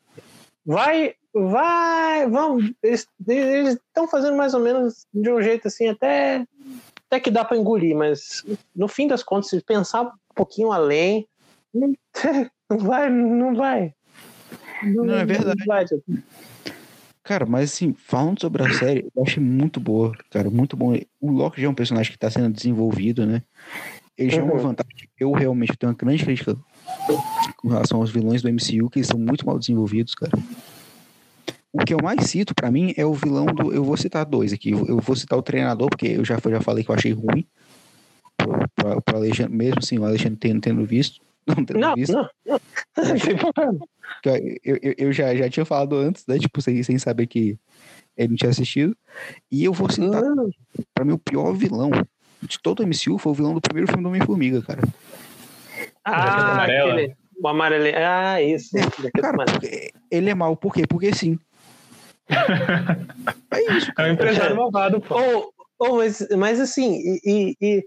Vai, vai, vão. Eles estão fazendo mais ou menos de um jeito assim, até, até que dá para engolir, mas no fim das contas, se pensar um pouquinho além, não vai, não vai. Não, não é verdade. Não vai, tipo. Cara, mas assim, falando sobre a série, eu achei muito boa, cara, muito bom. O Loki já é um personagem que está sendo desenvolvido, né? Ele já uhum. é uma uhum. vantagem. Eu realmente tenho uma grande crítica com relação aos vilões do MCU, que eles são muito mal desenvolvidos, cara. O que eu mais cito para mim é o vilão do. Eu vou citar dois aqui. Eu vou citar o treinador, porque eu já, já falei que eu achei ruim. Para Alexandre, mesmo assim, o Alexandre tendo, tendo visto. Não, tendo não, visto. não, não. Não. Eu, eu, eu, já, já tinha falado antes, né? Tipo, sem, sem saber que ele não tinha assistido. E eu vou citar, para pra mim, o pior vilão de todo o MCU foi o vilão do primeiro filme do Homem-Formiga, cara. Ah, aquele. O amarelo. Ah, isso. É, cara, ele é mal, por quê? Porque sim. é isso. Cara. É um empresário malvado, pô. Oh, mas, mas assim, e, e,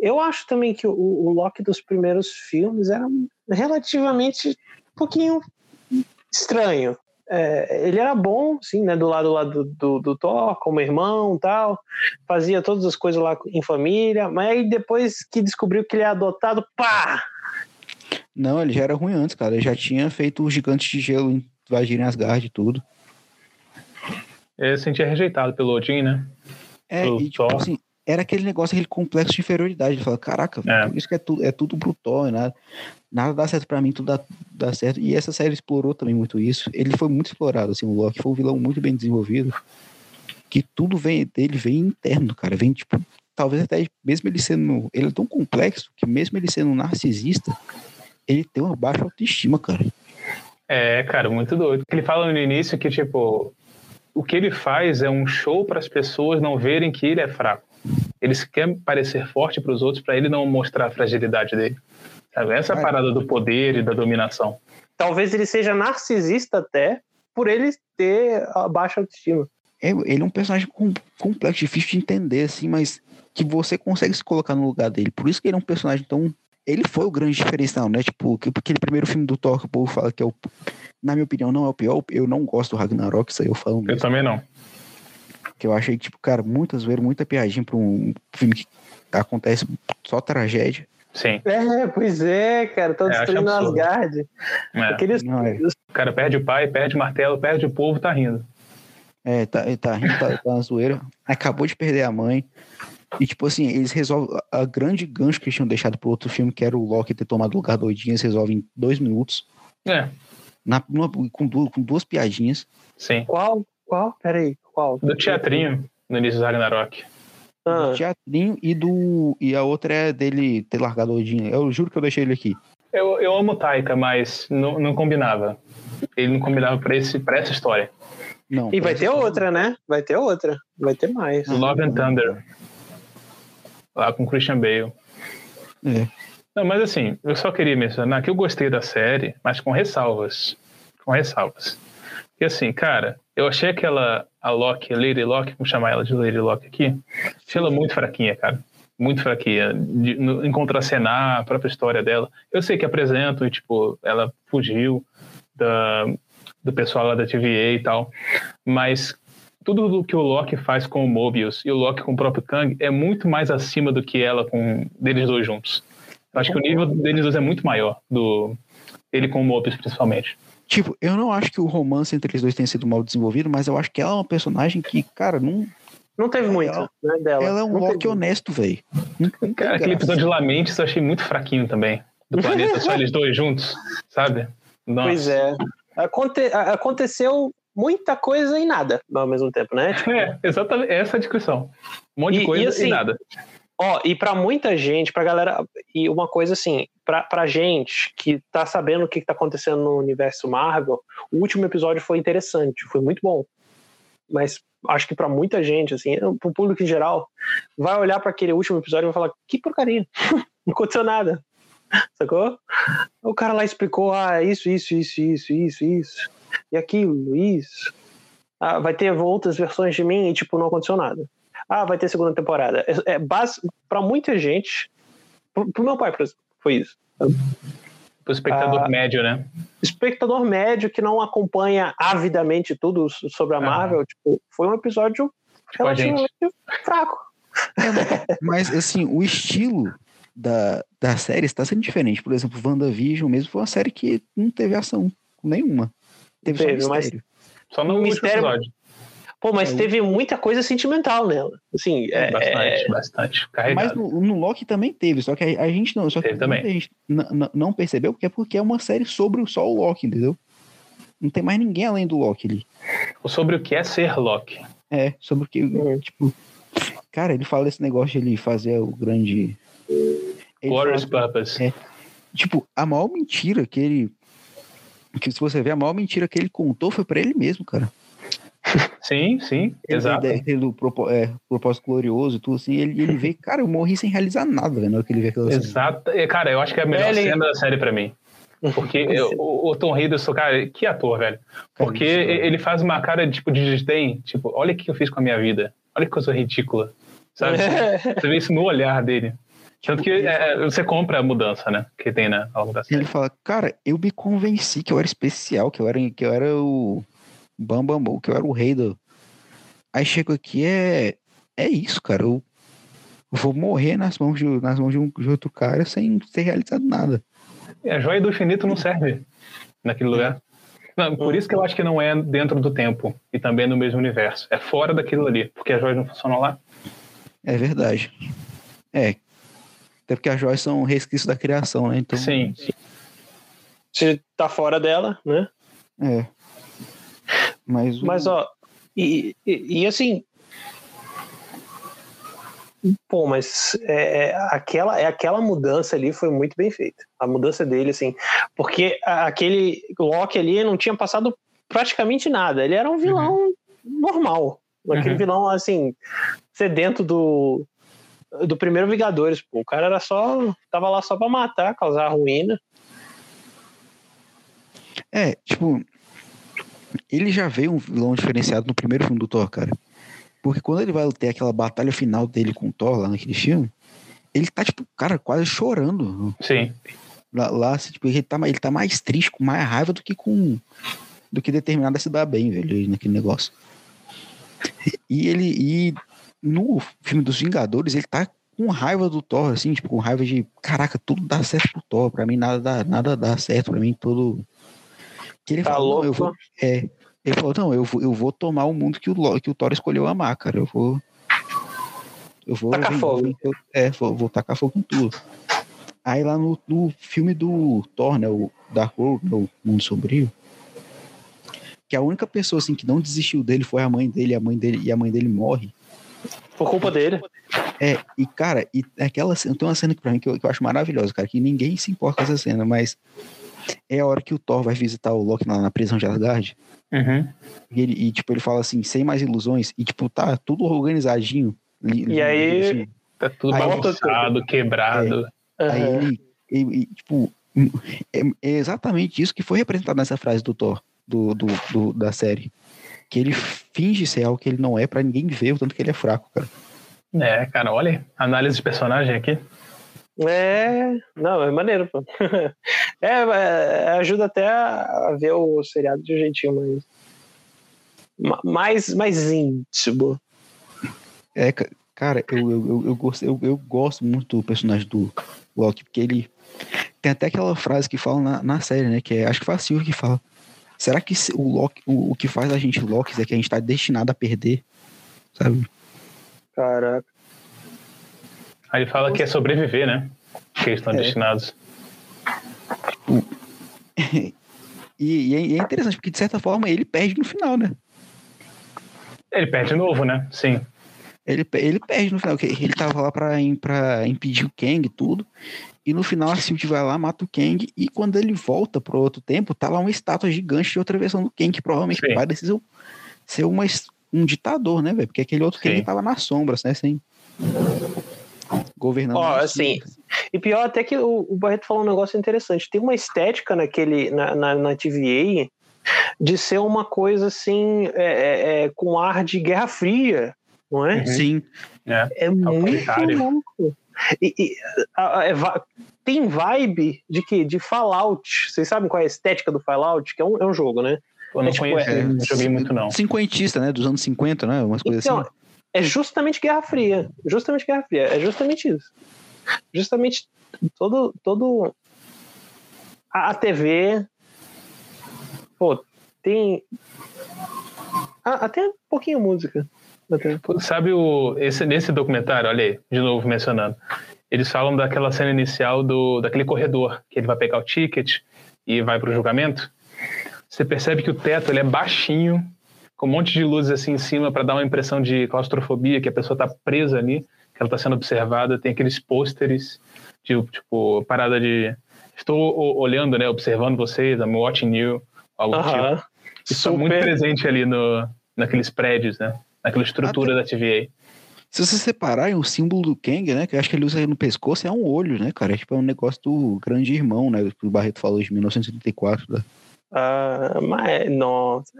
eu acho também que o, o Loki dos primeiros filmes era relativamente um pouquinho estranho. É, ele era bom, sim, né, do lado lá do, do, do Thor, como irmão tal, fazia todas as coisas lá em família, mas aí depois que descobriu que ele é adotado, pá! Não, ele já era ruim antes, cara. Ele já tinha feito os gigantes de gelo invadirem Asgard e tudo. Ele se sentia rejeitado pelo Odin, né? É, pelo e tipo Thor. assim, era aquele negócio, aquele complexo de inferioridade. Ele fala, caraca, é. por isso que é tudo, é tudo brutal, nada, nada dá certo para mim, tudo dá, dá certo. E essa série explorou também muito isso. Ele foi muito explorado, assim, o Loki foi um vilão muito bem desenvolvido. Que tudo vem dele, vem interno, cara. Vem, tipo, talvez até mesmo ele sendo. Ele é tão complexo que mesmo ele sendo um narcisista, ele tem uma baixa autoestima, cara. É, cara, muito doido. Ele fala no início que, tipo, o que ele faz é um show para as pessoas não verem que ele é fraco. Ele quer parecer forte para os outros para ele não mostrar a fragilidade dele. Sabe? Essa é a parada do poder e da dominação. Talvez ele seja narcisista até por ele ter a baixa autoestima. É, ele é um personagem complexo, difícil de entender, assim, mas que você consegue se colocar no lugar dele. Por isso que ele é um personagem tão. Ele foi o grande diferencial, né? Tipo, aquele primeiro filme do Thor que o povo fala que é o. Na minha opinião, não é o pior. Eu não gosto do Ragnarok, isso aí eu falo mesmo. Eu também não. Que eu achei, tipo, cara, muitas vezes, muita piadinha pra um filme que acontece só tragédia. Sim. É, pois é, cara, tô é, destruindo Asgard. É. Aqueles... Não, é. O cara perde o pai, perde o martelo, perde o povo, tá rindo. É, tá, tá rindo, tá, tá na zoeira. Acabou de perder a mãe. E, tipo assim, eles resolvem. A grande gancho que eles tinham deixado pro outro filme, que era o Loki ter tomado lugar doidinho, eles resolvem em dois minutos. É. Na, numa, com, duas, com duas piadinhas. Sim. Qual? Qual? Peraí, qual? Do teatrinho, no início do Ragnarok. Ah. Do teatrinho e do. E a outra é dele ter largado o Odin. Eu juro que eu deixei ele aqui. Eu, eu amo Taika, mas não, não combinava. Ele não combinava pra, esse, pra essa história. Não, e vai ter outra, né? Vai ter outra. Vai ter mais. Love and Thunder. Lá com Christian Bale. É. Não, mas assim, eu só queria mencionar que eu gostei da série, mas com ressalvas. Com ressalvas. E assim, cara, eu achei aquela, a Loki, Lady Loki, vamos chamar ela de Lady Loki aqui, achei ela muito fraquinha, cara. Muito fraquinha. De, no, em contracenar a própria história dela. Eu sei que apresentam e, tipo, ela fugiu da, do pessoal lá da TVA e tal. Mas tudo o que o Loki faz com o Mobius e o Loki com o próprio Kang é muito mais acima do que ela com deles dois juntos. Eu acho que o nível deles dois é muito maior, do ele com o Mobius principalmente. Tipo, eu não acho que o romance entre eles dois tenha sido mal desenvolvido, mas eu acho que ela é uma personagem que, cara, não. Não teve muito, ela, né, dela. Ela é um Loki honesto, velho. Cara, aquele episódio de Lamentes eu achei muito fraquinho também. Do planeta só eles dois juntos, sabe? Nossa. Pois é. Aconte aconteceu muita coisa e nada ao mesmo tempo, né? Tipo... É, exatamente. Essa é a discussão. Um monte e, de coisa e, assim, e nada. Ó, e para muita gente, pra galera, e uma coisa assim, pra, pra gente que tá sabendo o que tá acontecendo no universo Marvel, o último episódio foi interessante, foi muito bom. Mas acho que para muita gente, assim, pro público em geral, vai olhar para aquele último episódio e vai falar: que porcaria, não aconteceu nada. Sacou? O cara lá explicou: ah, isso, isso, isso, isso, isso, isso, e aquilo, isso. Ah, vai ter outras versões de mim e, tipo, não aconteceu nada. Ah, vai ter segunda temporada. É, é base para muita gente. Pro, pro meu pai, por exemplo, foi isso. Pro espectador ah, médio, né? Espectador médio que não acompanha avidamente tudo sobre a Marvel, ah. tipo, foi um episódio tipo relativamente fraco. É, mas, assim, o estilo da, da série está sendo diferente. Por exemplo, WandaVision mesmo foi uma série que não teve ação nenhuma. Teve, teve só mistério. Mas, só no mistério, episódio. Pô, mas é teve muita coisa sentimental nela. Assim, é, bastante, é... bastante. Carregado. Mas no, no, Loki também teve, só que a, a gente não. Só que também. a gente não percebeu, porque é porque é uma série sobre só o Loki, entendeu? Não tem mais ninguém além do Loki ali. Sobre o que é ser Loki. É, sobre o que. Tipo. Cara, ele fala esse negócio de ele fazer o grande. Glorious Purpose. É, tipo, a maior mentira que ele. Que se você ver, a maior mentira que ele contou foi para ele mesmo, cara. Sim, sim, ele exato. Ele do é, propósito glorioso e tudo assim, ele, ele vê, cara, eu morri sem realizar nada, né? Na que ele vê aquela Exato. Cena. Cara, eu acho que é a melhor ele... cena da série pra mim. Porque eu, o, o, Tom Hiddleston, cara, que ator, velho. Porque ele faz uma cara tipo de desdém, tipo, olha o que eu fiz com a minha vida. Olha que coisa ridícula. Sabe? Você vê isso no olhar dele. Tanto que é, é, você compra a mudança, né? Que tem na né, ao longo da série. Ele fala, cara, eu me convenci que eu era especial, que eu era, que eu era o Bam Bam Bam, que eu era o rei do. Aí chego aqui, é. É isso, cara. Eu vou morrer nas mãos de, nas mãos de, um, de outro cara sem ter realizado nada. E a joia do infinito não serve naquele lugar. Não, por isso que eu acho que não é dentro do tempo e também no mesmo universo. É fora daquilo ali, porque as joias não funcionam lá. É verdade. É. Até porque as joias são resquícios da criação, né? Então... Sim. Se tá fora dela, né? É. Mas, o... Mas ó, e, e, e, assim, Pô, mas é, é, aquela, é, aquela mudança ali foi muito bem feita. A mudança dele, assim. Porque aquele Loki ali não tinha passado praticamente nada. Ele era um vilão uhum. normal. Aquele uhum. vilão, assim, sedento do, do primeiro Vingadores. Pô. O cara era só. tava lá só pra matar, causar ruína. É, tipo. Ele já veio um vilão diferenciado no primeiro filme do Thor, cara. Porque quando ele vai ter aquela batalha final dele com o Thor lá naquele filme, ele tá, tipo, cara, quase chorando. Sim. Lá, lá tipo, ele, tá, ele tá mais triste, com mais raiva do que com. do que determinado a se dar bem, velho, naquele negócio. E ele. E no filme dos Vingadores, ele tá com raiva do Thor, assim, tipo, com raiva de. Caraca, tudo dá certo pro Thor. Pra mim, nada dá, nada dá certo. Pra mim, tudo. Que ele tá fala, louco? Eu vou, é, ele falou, não, eu vou, eu vou tomar o mundo que o, que o Thor escolheu amar, cara. Eu vou. Eu vou. Tacar fogo. Eu, é, vou, vou tacar fogo com tudo. Aí lá no, no filme do Thor, né? O Dark World, né, o Mundo Sombrio. Que a única pessoa assim que não desistiu dele foi a mãe dele, a mãe dele e a mãe dele morre. Por culpa dele. É, e cara, e aquela cena, tem uma cena que pra mim que eu, que eu acho maravilhosa, cara, que ninguém se importa com essa cena, mas é a hora que o Thor vai visitar o Loki lá na prisão de Asgard. Uhum. E, ele, e, tipo, ele fala assim, sem mais ilusões, e tipo, tá tudo organizadinho. Li, e aí. Assim. Tá tudo bagunçado, quebrado. É, uhum. Aí ele, ele, tipo, é, é, exatamente isso que foi representado nessa frase do Thor, do, do, do, da série. Que ele finge ser algo que ele não é para ninguém ver o tanto que ele é fraco, cara. É, cara, olha, análise de personagem aqui. É, não, é maneiro, pô. É, é, ajuda até a ver o seriado de um jeitinho mais, mais, mais íntimo. É, cara, eu, eu, eu, eu, gosto, eu, eu gosto muito do personagem do Loki, porque ele tem até aquela frase que fala na, na série, né? Que é, acho que foi a Silvia que fala. Será que o Loki, o, o que faz a gente Loki é que a gente tá destinado a perder? Sabe? Caraca. Aí ele fala que é sobreviver, né? Que eles estão é. destinados. E, e, é interessante, porque de certa forma ele perde no final, né? Ele perde de novo, né? Sim. Ele, ele perde no final, ele tava lá pra, pra impedir o Kang e tudo. E no final a Sylvie vai lá, mata o Kang. E quando ele volta pro outro tempo, tá lá uma estátua gigante de outra versão do Kang, que provavelmente Sim. parece ser, ser uma, um ditador, né, velho? Porque aquele outro Sim. Kang tava nas sombras, né? Sem governando. Ó, assim, e pior até que o, o, Barreto falou um negócio interessante. Tem uma estética naquele, na, na, na TVA de ser uma coisa assim, é, é, é, com ar de Guerra Fria, não é? Uhum. Sim. É, é muito louco. E, e a, a, é tem vibe de que? De Fallout. Vocês sabem qual é a estética do Fallout? Que é um, é um jogo, né? Eu não tipo, conheço, é, não joguei muito não. Cinquentista, né? Dos anos 50, né? Umas coisas então, assim é justamente Guerra Fria. Justamente Guerra Fria. É justamente isso. Justamente todo. todo a, a TV. Pô, tem. até um pouquinho música. Sabe o, esse, nesse documentário, olha aí, de novo mencionando. Eles falam daquela cena inicial do, daquele corredor, que ele vai pegar o ticket e vai para o julgamento. Você percebe que o teto ele é baixinho com um monte de luzes assim em cima para dar uma impressão de claustrofobia, que a pessoa está presa ali, que ela está sendo observada. Tem aqueles pôsteres, de, tipo, parada de. Estou olhando, né, observando vocês, I'm watching you, algo uh -huh. tipo. Isso é muito presente ali no, naqueles prédios, né? Naquela estrutura Até... da TVA. Se você separar, o símbolo do Kang, né? Que eu acho que ele usa no pescoço, é um olho, né, cara? É tipo é um negócio do grande irmão, né? Que o Barreto falou de 1984. Né? Uh, mas, nossa.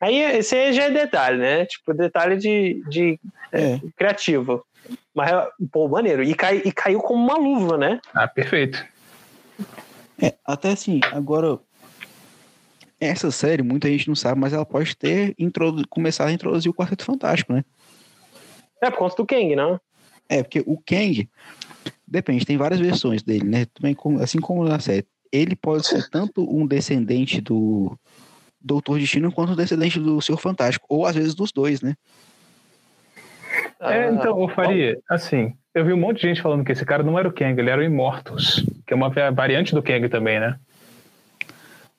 Aí, esse aí já é detalhe, né? Tipo, detalhe de, de é. criativo. Mas, pô, maneiro. E, cai, e caiu como uma luva, né? Ah, perfeito. É, até assim, agora. Essa série, muita gente não sabe, mas ela pode ter começado a introduzir o Quarteto Fantástico, né? É, por conta do Kang, não? É, porque o Kang. Depende, tem várias versões dele, né? Também assim como na série ele pode ser tanto um descendente do Doutor Destino quanto um descendente do Senhor Fantástico, ou às vezes dos dois, né? É, então, eu faria, assim, eu vi um monte de gente falando que esse cara não era o Kang, ele era o Immortus, que é uma variante do Kang também, né?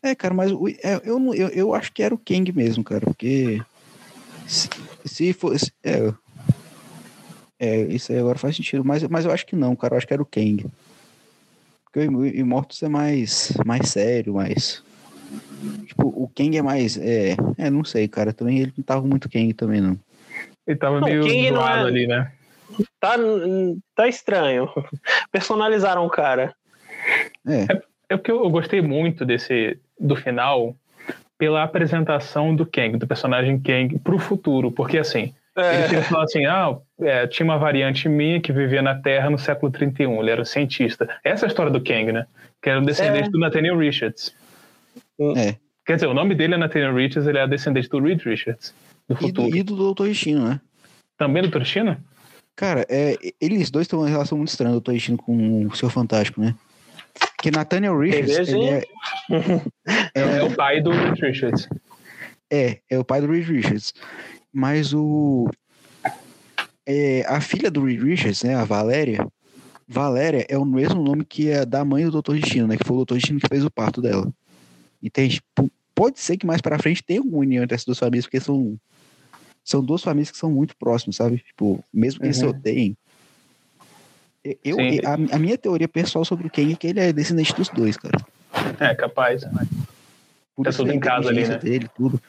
É, cara, mas é, eu, eu, eu acho que era o Kang mesmo, cara, porque se, se fosse. É, É, isso aí agora faz sentido, mas, mas eu acho que não, cara. Eu acho que era o Kang. Porque o Immortus é mais, mais sério, mais. Tipo, o Kang é mais. É, é, não sei, cara. Também ele não tava muito Kang também, não. Ele tava não, meio King zoado é... ali, né? Tá, tá estranho. Personalizaram o cara. É. é. É porque eu gostei muito desse do final pela apresentação do Kang, do personagem Kang, pro futuro. Porque assim, é. Ele falou assim: ah, é, tinha uma variante minha que vivia na Terra no século 31, ele era um cientista. Essa é a história do Kang, né? Que era um descendente é. do Nathaniel Richards. É. Quer dizer, o nome dele é Nathaniel Richards, ele é descendente do Reed Richards. Do futuro. E do, do Dr. Destino, né? Também do Dr. Destino? Cara, é, eles dois têm uma relação muito estranha, o Dr. Destino com o Seu Fantástico, né? Que Nathaniel Richards. Ele é, é, é, o pai do Reed Richards. É, é o pai do Reed Richards. Mas o. É, a filha do Reed Richards, né, a Valéria, Valéria é o mesmo nome que é da mãe do Dr. Destino, né? Que foi o Dr. Destino que fez o parto dela. Entende? Pode ser que mais pra frente tenha alguma união entre essas duas famílias, porque são, são duas famílias que são muito próximas, sabe? Tipo, mesmo que uhum. eles se odeiem. Eu, a, a, minha teoria pessoal sobre o Ken é que ele é descendente dos dois, cara. É, capaz. Né? Tá tudo em casa ali, né? Dele, tudo.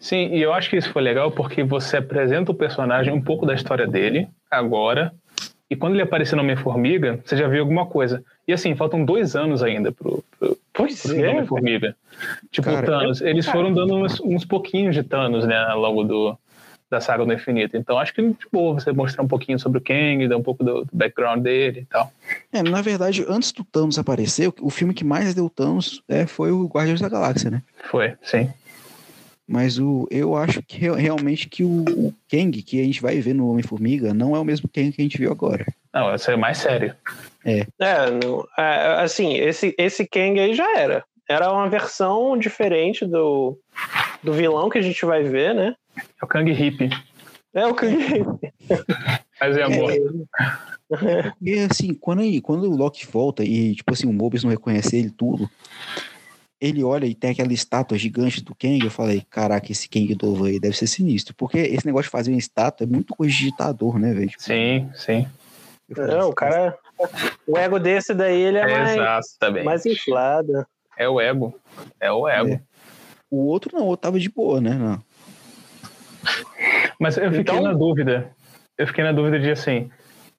Sim, e eu acho que isso foi legal porque você apresenta o personagem um pouco da história dele agora, e quando ele aparecer no Homem-Formiga, você já viu alguma coisa. E assim, faltam dois anos ainda pro, pro, pois pro é, Homem-Formiga. Tipo, cara, Thanos. Eles foram dando uns, uns pouquinhos de Thanos, né, ao longo do, da saga do infinito. Então acho que boa você mostrar um pouquinho sobre o Kang, dar um pouco do, do, background dele e tal. É, na verdade, antes do Thanos aparecer, o filme que mais deu Thanos é, foi o Guardiões da Galáxia, né? Foi, sim. Mas o, eu acho que realmente que o, o Kang que a gente vai ver no Homem-Formiga não é o mesmo Kang que a gente viu agora. Não, esse é mais sério. É. É, no, é, assim, esse, esse Kang aí já era. Era uma versão diferente do, do vilão que a gente vai ver, né? É o Kang Hip. É o Kang Hip. Mas é amor. É, e assim, quando, quando o Loki volta e, tipo assim, o Mobius não reconhece ele tudo, ele olha e tem aquela estátua gigante do Kang, eu falei, caraca, esse Kang novo aí deve ser sinistro. Porque esse negócio de fazer uma estátua é muito coisa de ditador, né, velho? Sim, sim. Não, o cara. O ego desse daí, ele é, é mais, mais inflado. É o ego. É o ego. É. O outro não, o outro tava de boa, né? Não. Mas eu fiquei então... na dúvida. Eu fiquei na dúvida de assim.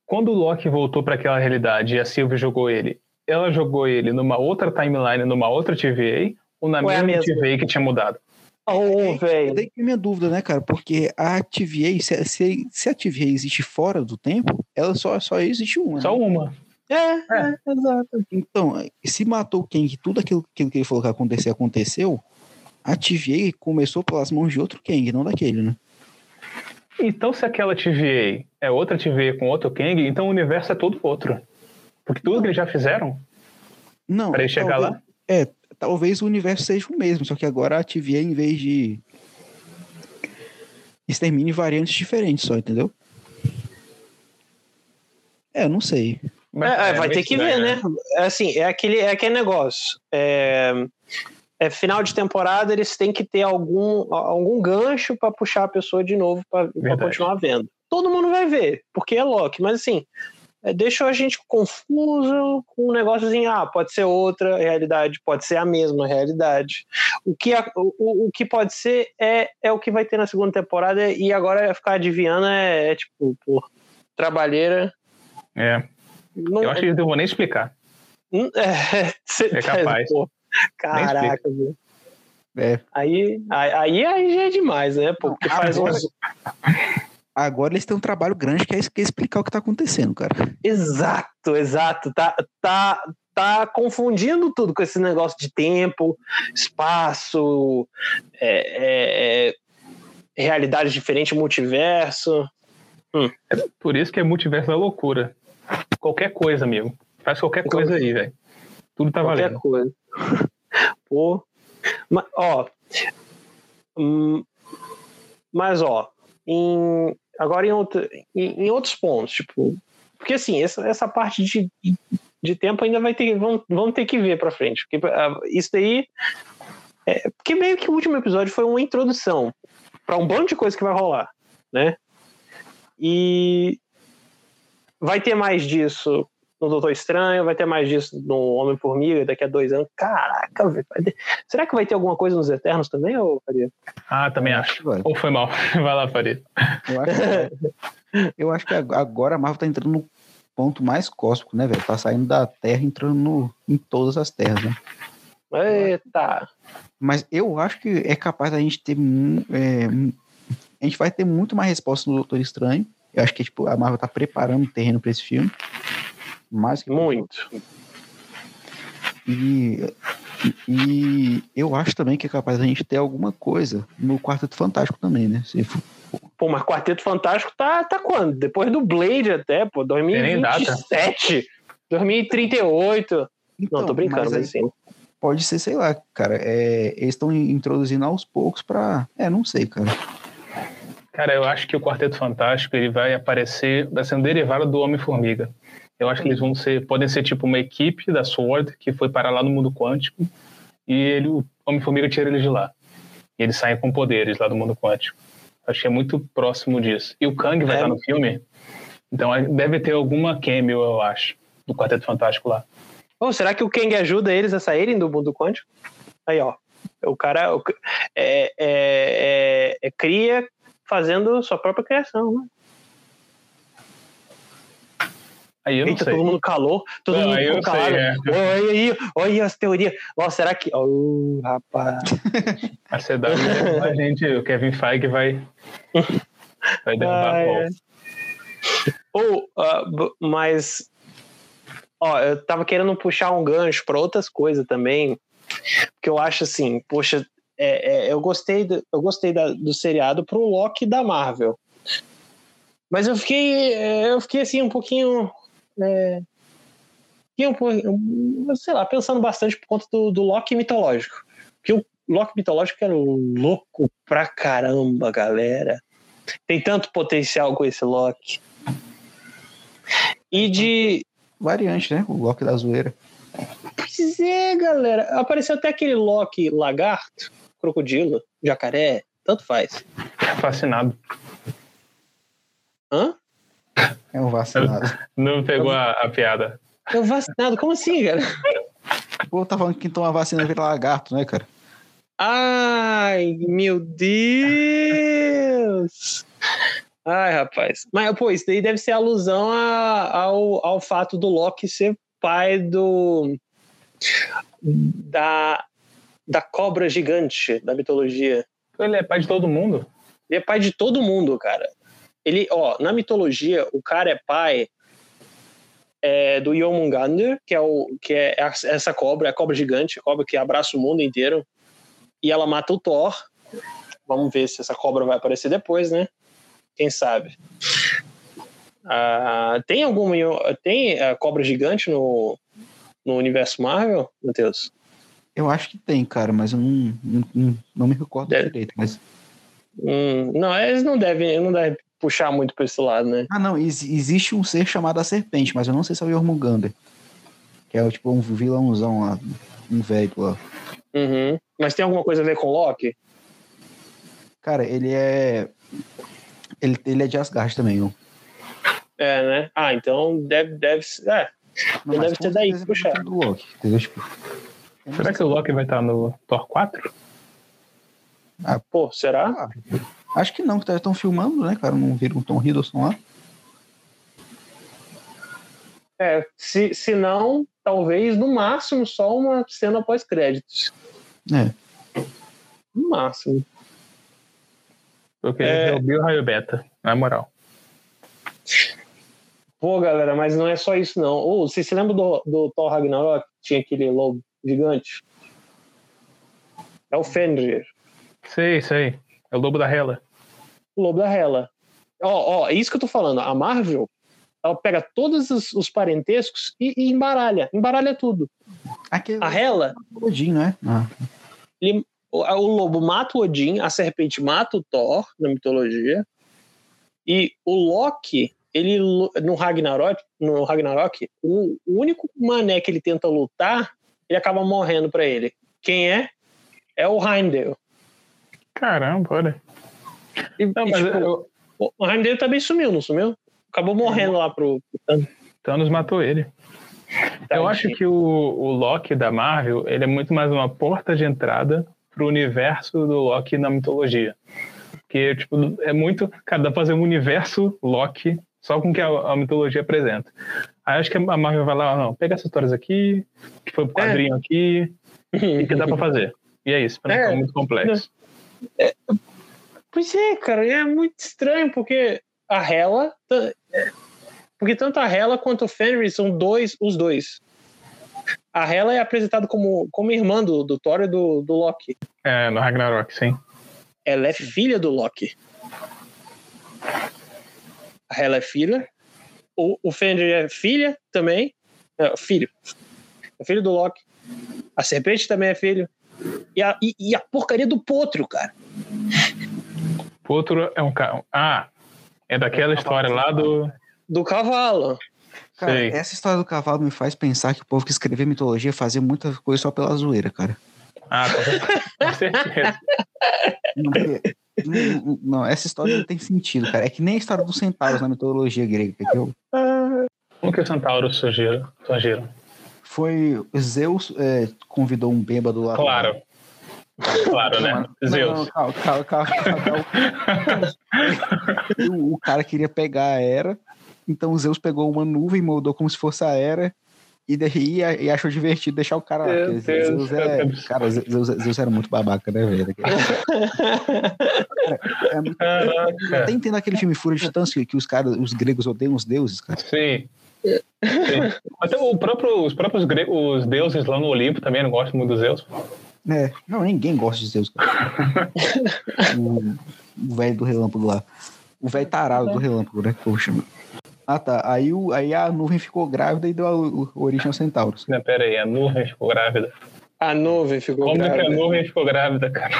Quando o Loki voltou para aquela realidade e a Sylvie jogou ele, ela jogou ele numa outra timeline, numa outra TVA, ou na ou é mesma, é TVA que tinha mudado? Oh, velho. Daí que minha dúvida, né, cara? Porque a TVA, se, se, se a TVA existe fora do tempo, ela só, só existe uma. Só né? uma. É, é, é, exato. Então, se matou quem que tudo aquilo, aquilo que ele falou que aconteceu, aconteceu, a TVA começou pelas mãos de outro Kang, não daquele, né? Então, se aquela TVA é outra TVA com outro Kang, então o universo é todo outro. Porque tudo não. que eles já fizeram não, para chegar talvez, lá. É, talvez o universo seja o mesmo, só que agora a TVA, em vez de extermine variantes diferentes só, entendeu? É, eu não sei. É, é, vai ter que ver, né? né? É assim, é aquele, é aquele negócio. É, é, final de temporada, eles têm que ter algum, algum gancho para puxar a pessoa de novo para continuar vendo. Todo mundo vai ver, porque é Loki, mas assim, é, deixou a gente confuso com um negócio assim, ah, pode ser outra realidade, pode ser a mesma realidade. O que, a, o, o que pode ser é, é o que vai ter na segunda temporada e agora ficar adivinhando é, é tipo, por trabalheira. É. Não, Eu acho que eles não vão nem explicar. Hum, é, é capaz. Pô, caraca, viu? É. Aí, aí, aí já é demais, né? Porque faz uns. Agora eles têm um trabalho grande que é, que é explicar o que está acontecendo, cara. Exato, exato. Tá, tá, tá confundindo tudo com esse negócio de tempo, espaço, é, é, é realidade diferente, multiverso. Hum. É por isso que é multiverso da loucura. Qualquer coisa, amigo. Faz qualquer coisa aí, velho. Tudo tá qualquer valendo. Qualquer coisa. Pô. Mas, ó. Hum, mas, ó. Em, Agora, em, em, em outros pontos, tipo. Porque assim, essa, essa parte de, de tempo ainda vai ter. Vão, vão ter que ver pra frente. Porque uh, isso daí. É, porque meio que o último episódio foi uma introdução para um bando de coisa que vai rolar, né? E vai ter mais disso no Doutor Estranho, vai ter mais disso no Homem-Formiga daqui a dois anos. Caraca, velho. Será que vai ter alguma coisa nos Eternos também, ou Faria? Ah, também acho. Ou foi mal. Vai lá, Faria. Eu acho que, eu acho que agora a Marvel tá entrando no ponto mais cósmico, né, velho? Tá saindo da Terra entrando no, em todas as terras, né? Eita! Mas eu acho que é capaz da gente ter. É, a gente vai ter muito mais resposta no Doutor Estranho. Eu acho que tipo, a Marvel tá preparando o terreno para esse filme. Mais que muito. E, e eu acho também que é capaz da gente ter alguma coisa no Quarteto Fantástico também, né? Se for... Pô, mas Quarteto Fantástico tá, tá quando? Depois do Blade até, pô, 2027, 2038. Então, não, tô brincando, mas, mas assim. Pode ser, sei lá, cara. É, eles estão introduzindo aos poucos pra. É, não sei, cara. Cara, eu acho que o Quarteto Fantástico ele vai aparecer, vai ser um derivado do Homem-Formiga. Eu acho que eles vão ser, podem ser tipo uma equipe da SWORD que foi parar lá no mundo quântico e ele, o Homem-Formiga tira eles de lá. E eles saem com poderes lá do mundo quântico. Acho que é muito próximo disso. E o Kang vai é. estar no filme, então deve ter alguma cameo, eu acho, do Quarteto Fantástico lá. Oh, será que o Kang ajuda eles a saírem do mundo quântico? Aí, ó. O cara é, é, é, é cria fazendo sua própria criação, né? Aí eu Eita, todo mundo calou, todo não, mundo calado. Sei, é. Olha aí, olha as teorias. Nossa, será que. Oh, rapaz. A CW, a gente, o Kevin Feige vai. Vai derrubar ah, é. Ou, uh, mas. Ó, eu tava querendo puxar um gancho para outras coisas também. Porque eu acho assim, poxa, é, é, eu gostei, do, eu gostei da, do seriado pro Loki da Marvel. Mas eu fiquei, é, eu fiquei assim um pouquinho é, sei lá, pensando bastante por conta do, do Loki mitológico. Porque o Loki mitológico era louco pra caramba, galera. Tem tanto potencial com esse Loki. E de. Variante, né? O Loki da zoeira. Pois é, galera. Apareceu até aquele Loki lagarto, crocodilo, jacaré, tanto faz. Fascinado. Hã? É um vacinado. Não pegou a, a piada. É um vacinado? Como assim, cara? Pô, tá falando que quem toma vacina vira lagarto, né, cara? Ai, meu Deus! Ai, rapaz. Mas, pô, isso daí deve ser alusão a, ao, ao fato do Loki ser pai do. da. da cobra gigante da mitologia. Ele é pai de todo mundo? Ele é pai de todo mundo, cara. Ele, ó, na mitologia, o cara é pai é, do Yomungander, que é o que é essa cobra, a cobra gigante, a cobra que abraça o mundo inteiro, e ela mata o Thor. Vamos ver se essa cobra vai aparecer depois, né? Quem sabe? Ah, tem alguma tem a cobra gigante no, no universo Marvel, Matheus? Eu acho que tem, cara, mas eu não, não, não me recordo Deve. direito. Mas... Hum, não, eles não devem, não devem puxar muito pra esse lado, né? Ah, não, ex existe um ser chamado a Serpente, mas eu não sei se é o Jormungandr. Que é tipo um vilãozão lá, um velho lá. Uhum. Mas tem alguma coisa a ver com Loki? Cara, ele é. Ele, ele é de Asgard também, ó. É, né? Ah, então deve, deve É. Não, deve ser daí que puxar. Do Loki, tipo, Será que o Loki vai estar no Thor 4? Ah, pô, será? Ah, Acho que não, que estão filmando, né, cara? Não viram o Tom Hiddleston lá. É, se, se não, talvez no máximo só uma cena pós-créditos. É. No máximo. Porque é... é o Bill Raio Beta, na moral. Pô, galera, mas não é só isso, não. Ou, oh, vocês se lembram do, do Thor Ragnarok? Tinha aquele lobo gigante? É o Fenrir. Sei, sei. É o Lobo da Hela. O Lobo da Hela. Ó, ó, é isso que eu tô falando. A Marvel, ela pega todos os, os parentescos e, e, embaralha. Embaralha tudo. Aquele a Hela... Odin, né? Ah. Ele, o, o lobo mata o Odin, a serpente mata o Thor, na mitologia. E o Loki, ele no Ragnarok, no Ragnarok o, o único mané que ele tenta lutar, ele acaba morrendo para ele. Quem é? É o Heimdall. Caramba, olha. E, não, mas tipo, eu, O Heimdall também sumiu, não sumiu? Acabou morrendo lá pro, pro Thanos. Thanos matou ele. Tá, Eu acho que o, o Loki da Marvel ele é muito mais uma porta de entrada pro universo do Loki na mitologia. Porque, tipo, é muito. Cara, dá pra fazer um universo Loki só com que a, a mitologia apresenta. Aí acho que a Marvel vai lá, não, pega essas histórias aqui, que foi pro quadrinho é. aqui, e que dá pra fazer. E é isso, pra não é. ficar muito complexo. É. Pois é, cara, é muito estranho, porque a Hela. É, porque tanto a Hela quanto o Fenrir são dois, os dois. A Hela é apresentada como, como irmã do, do Thor e do, do Loki. É, no Ragnarok, sim. Ela é filha do Loki. A Hela é filha. O, o Fenrir é filha também. É, filho. É filho do Loki. A serpente também é filho. E a, e, e a porcaria do potro, cara. Potro é um carro. Ah, é daquela é história lá do. Do cavalo. Cara, Sei. essa história do cavalo me faz pensar que o povo que escrevia mitologia fazia muita coisa só pela zoeira, cara. Ah, com certeza. Não, não, não, essa história não tem sentido, cara. É que nem a história dos centauros na mitologia grega. Que eu... Como que os centauros surgiram? surgiram? Foi Zeus é, convidou um bêbado lá. Claro. Claro, né? Não, Zeus. Não, calma, calma, calma, calma. o, o cara queria pegar a Era, então Zeus pegou uma nuvem, e moldou como se fosse a Era e, daí, e achou divertido deixar o cara lá. Zeus, é, cara, Zeus, Zeus, era muito babaca, né, velho? cara, é muito, Até entendo aquele filme Fúria de Titãs que, que os caras, os gregos odeiam os deuses, cara. Sim. Até o próprio, os próprios gregos, os deuses lá no Olimpo também não gostam muito dos Zeus. É, não, ninguém gosta de Zeus, o, o velho do relâmpago lá. O velho tarado do relâmpago, né? Poxa, ah, tá. Aí, o, aí a nuvem ficou grávida e deu a, a origem aos centauros. Não, pera aí, a nuvem ficou grávida. A nuvem ficou Como grávida. Como que a nuvem ficou grávida, cara?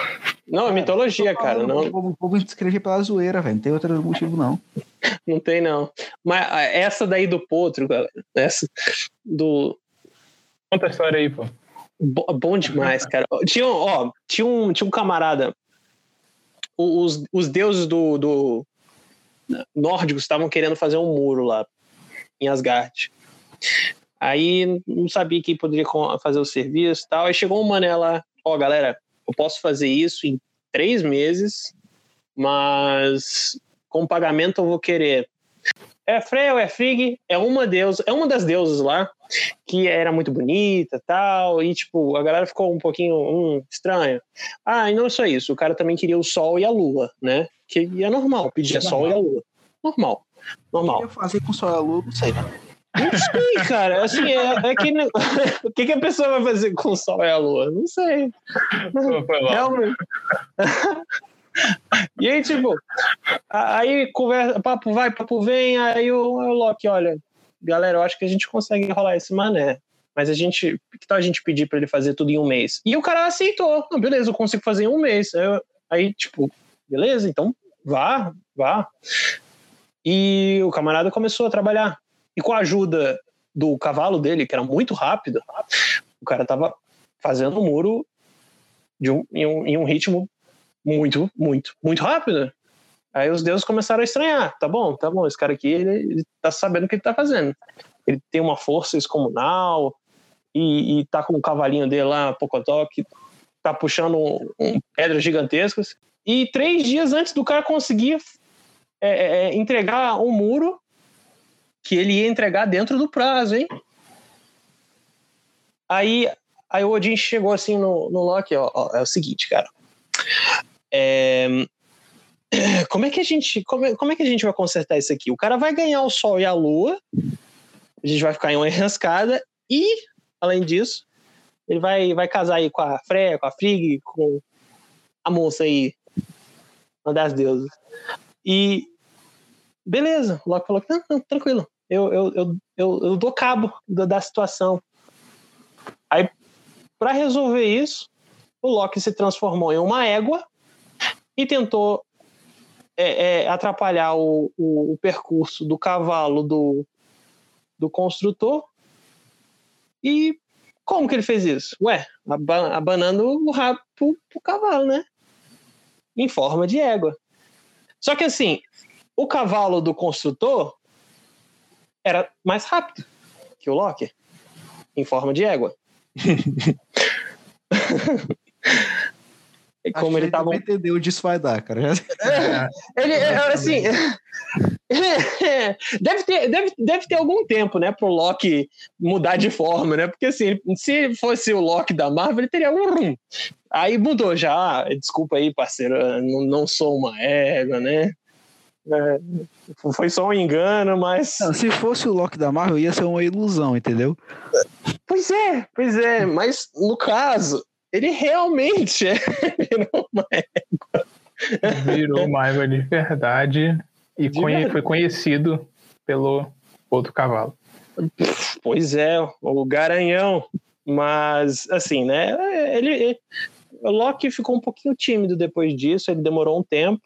Não, é mitologia, cara. Não. O povo escrever pela zoeira, velho. Não tem outro motivo, não. Não tem, não. Mas ah, essa daí do potro, galera. Essa do. Conta a história aí, pô. Bom demais, cara. Tinha, ó, tinha, um, tinha um camarada. Os, os deuses do, do, nórdicos estavam querendo fazer um muro lá em Asgard. Aí não sabia quem poderia fazer o serviço e tal. Aí chegou um mané lá, ó, oh, galera, eu posso fazer isso em três meses, mas com pagamento eu vou querer. É Freya ou é Frigg, é uma deusa, é uma das deusas lá, que era muito bonita tal, e tipo, a galera ficou um pouquinho hum, estranha. Ah, e não só isso, o cara também queria o sol e a lua, né? Que é normal pedir é sol e a lua. Normal. Normal. O que fazer com sol e a lua, não sei, né? Não sei, cara. Assim, é, é que, o que, que, a pessoa vai fazer com o sol e a lua? Não sei. Realmente. e aí, tipo, aí conversa, papo vai, papo vem, aí o, o Loki, olha, galera, eu acho que a gente consegue rolar esse mané. Mas a gente. Que tal a gente pedir para ele fazer tudo em um mês? E o cara aceitou. Não, beleza, eu consigo fazer em um mês. Eu, aí, tipo, beleza, então vá, vá. E o camarada começou a trabalhar. E com a ajuda do cavalo dele, que era muito rápido, o cara tava fazendo o muro de um, em, um, em um ritmo muito, muito, muito rápido. Aí os deuses começaram a estranhar. Tá bom, tá bom, esse cara aqui, ele, ele tá sabendo o que ele tá fazendo. Ele tem uma força excomunal e, e tá com o cavalinho dele lá, Pocotó, que tá puxando um, um, pedras gigantescas. E três dias antes do cara conseguir é, é, é entregar um muro que ele ia entregar dentro do prazo, hein? Aí, aí o Odin chegou assim no, no Loki, ó, ó é o seguinte, cara. É, como é que a gente como é, como é que a gente vai consertar isso aqui? O cara vai ganhar o Sol e a Lua, a gente vai ficar em uma enrascada e, além disso, ele vai, vai casar aí com a Freya, com a Frigg, com a moça aí, uma das deusas. E beleza, o Loki falou: não, não, tranquilo, eu, eu, eu, eu, eu dou cabo da, da situação. Aí, para resolver isso, o Loki se transformou em uma égua e tentou é, é, atrapalhar o, o, o, percurso do cavalo do, do construtor. E como que ele fez isso? Ué, abanando o rabo pro, pro cavalo, né? Em forma de égua. Só que assim, o cavalo do construtor era mais rápido que o Loki, em forma de égua. Como ele tava. entendeu onde isso vai dar, cara. É, ele, assim. deve, ter, deve, deve ter algum tempo, né, pro Loki mudar de forma, né? Porque assim, se fosse o Loki da Marvel, ele teria um. Aí mudou já. Desculpa aí, parceiro, não, não sou uma égua, né? É, foi só um engano, mas. Não, se fosse o Loki da Marvel, ia ser uma ilusão, entendeu? Pois é, pois é, mas no caso, ele realmente é, virou uma égua. Virou uma égua de verdade e de conhe verdade. foi conhecido pelo outro cavalo. Pois é, o Garanhão. Mas, assim, né? Ele, ele, o Loki ficou um pouquinho tímido depois disso, ele demorou um tempo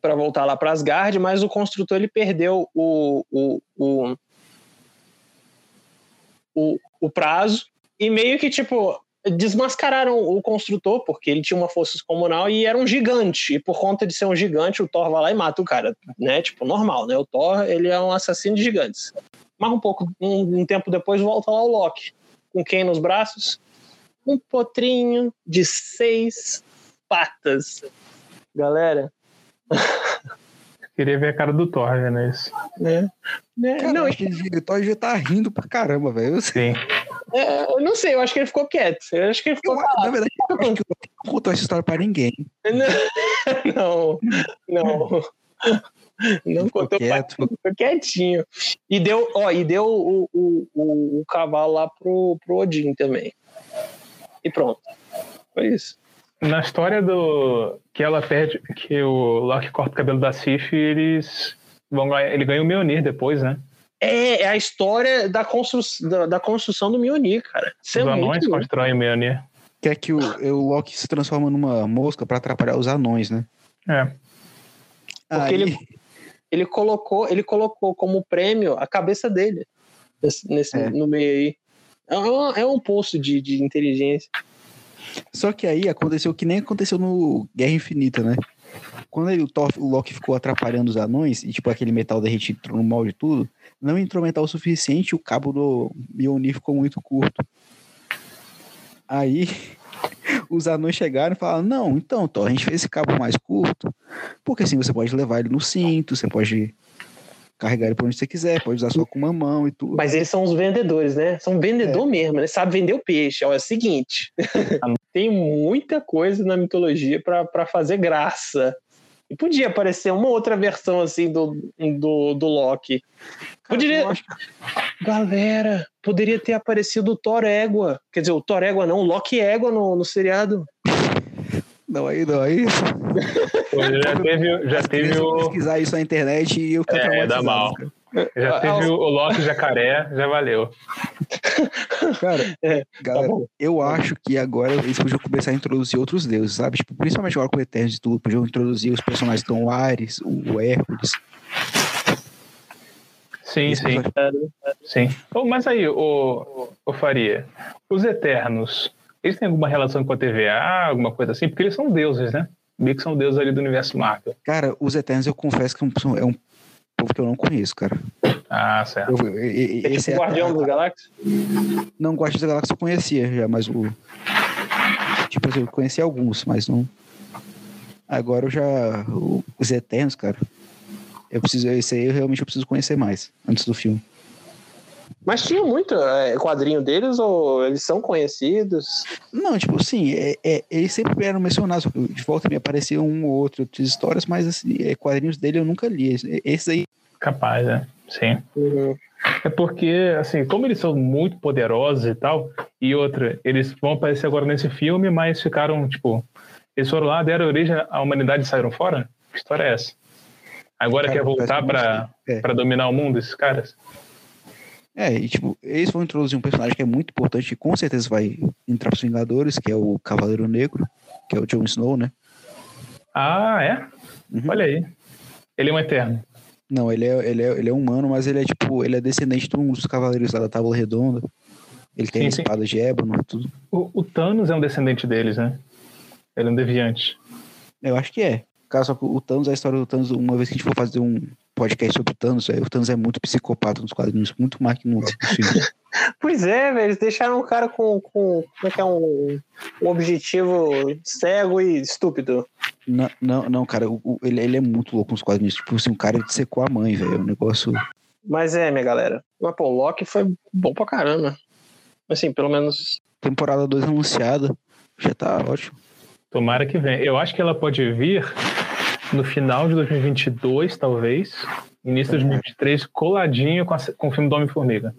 para voltar lá para Asgard, mas o construtor ele perdeu o, o, o, o, o prazo e meio que, tipo, desmascararam o construtor, porque ele tinha uma força descomunal e era um gigante. E por conta de ser um gigante, o Thor vai lá e mata o cara, né? Tipo, normal, né? O Thor, ele é um assassino de gigantes. Mas um pouco, um, um tempo depois, volta lá o Loki. Com quem nos braços? Um potrinho de seis patas. Galera. Queria ver a cara do Thor, né? Isso. É. é não, acho que o Thor já tá rindo pra caramba, velho. Sim. É, eu não sei, eu acho que ele ficou quieto. Eu acho que ele ficou eu, Na verdade, eu acho que não contou essa história pra ninguém. Não, não. Não ficou contou quieto. Pra, ficou quietinho. E deu, ó, e deu o, o, o, o cavalo lá pro, pro Odin também. E pronto. Foi isso. Na história do que ela perde, que o Loki corta o cabelo da Sif, eles vão ganhar, ele ganha o Mjolnir depois, né? É, é a história da, constru, da, da construção do Mjolnir, cara. Isso é os é anões constroem o Mjolnir. Que é que o, o Loki se transforma numa mosca para atrapalhar os anões, né? É. Porque Aí... ele, ele, colocou, ele colocou como prêmio a cabeça dele nesse, nesse é. no meio aí. É um, é um posto de, de inteligência. Só que aí aconteceu o que nem aconteceu no Guerra Infinita, né? Quando ele, o, Thor, o Loki ficou atrapalhando os anões, e tipo aquele metal derretido entrou no mal de tudo, não entrou metal o suficiente, o cabo do Mjolnir ficou muito curto. Aí os anões chegaram e falaram: Não, então, Thor, a gente fez esse cabo mais curto, porque assim você pode levar ele no cinto, você pode carregar ele para onde você quiser, pode usar só com uma mão e tudo. Mas eles são os vendedores, né? São vendedor é. mesmo, né? Sabe vender o peixe. Olha, é o seguinte: tem muita coisa na mitologia para fazer graça. E podia aparecer uma outra versão assim do, do, do Loki. Poderia. Galera, poderia ter aparecido o Thor Égua. Quer dizer, o Thor Égua não, o Loki Égua no, no seriado. Não, aí não, aí. Pô, já teve, já teve o. pesquisar isso na internet e eu fiquei é, dá mal. Já teve o Loki Jacaré, já valeu. Cara, é, galera, tá eu acho que agora eles podiam começar a introduzir outros deuses, sabe? Tipo, principalmente agora com o Eterno e tudo, podiam introduzir os personagens do Ares, o Hércules. Sim, sim. Sim. Oh, mas aí, o, o Faria, os Eternos, eles têm alguma relação com a TVA, alguma coisa assim? Porque eles são deuses, né? Meio que são deuses ali do universo Marvel. Cara, os Eternos eu confesso que é um povo que eu não conheço, cara. Ah, certo. Eu, eu, é esse tipo é Guardião dos Galáxias? Não, Guardião dos Galáxias eu conhecia já, mas o. Tipo, eu conheci alguns, mas não. Agora eu já. Os Eternos, cara. Eu preciso. Esse aí eu realmente eu preciso conhecer mais antes do filme. Mas tinha muito é, quadrinho deles ou eles são conhecidos? Não, tipo assim, é, é, eles sempre eram mencionados. De volta me apareciam um ou outro outras histórias, mas assim, é, quadrinhos dele eu nunca li. Esses aí. Capaz, né? Sim. Uhum. É porque, assim, como eles são muito poderosos e tal, e outra, eles vão aparecer agora nesse filme, mas ficaram, tipo, eles foram lá, deram origem à humanidade e saíram fora? Que história é essa? Agora Cara, quer voltar para é. dominar o mundo, esses caras? É, e tipo, eles vão introduzir um personagem que é muito importante, que com certeza vai entrar pros Vingadores, que é o Cavaleiro Negro, que é o Jon Snow, né? Ah, é? Uhum. Olha aí. Ele é um Eterno. Não, ele é, ele, é, ele é humano, mas ele é tipo, ele é descendente de um dos cavaleiros lá da Tábua Redonda. Ele tem sim, espada de ébano tudo. O, o, Thanos é um descendente deles, né? Ele é um deviante. Eu acho que é. Cara, só que o Thanos, a história do Thanos, uma vez que a gente for fazer um podcast sobre o Thanos, o Thanos é muito psicopata nos quadrinhos, muito mais que no filme. pois é, velho, eles deixaram o cara com, com como é que é, um, um objetivo cego e estúpido. Não, não, não cara, o, ele, ele é muito louco nos quadrinhos. Tipo assim, o cara secou a mãe, velho. É um negócio. Mas é, minha galera. Mas, pô, o Loki foi bom pra caramba. Assim, pelo menos. Temporada 2 anunciada. Já tá ótimo. Tomara que venha. Eu acho que ela pode vir no final de 2022, talvez. Início de 2023, coladinho com, a, com o filme do Homem-Formiga.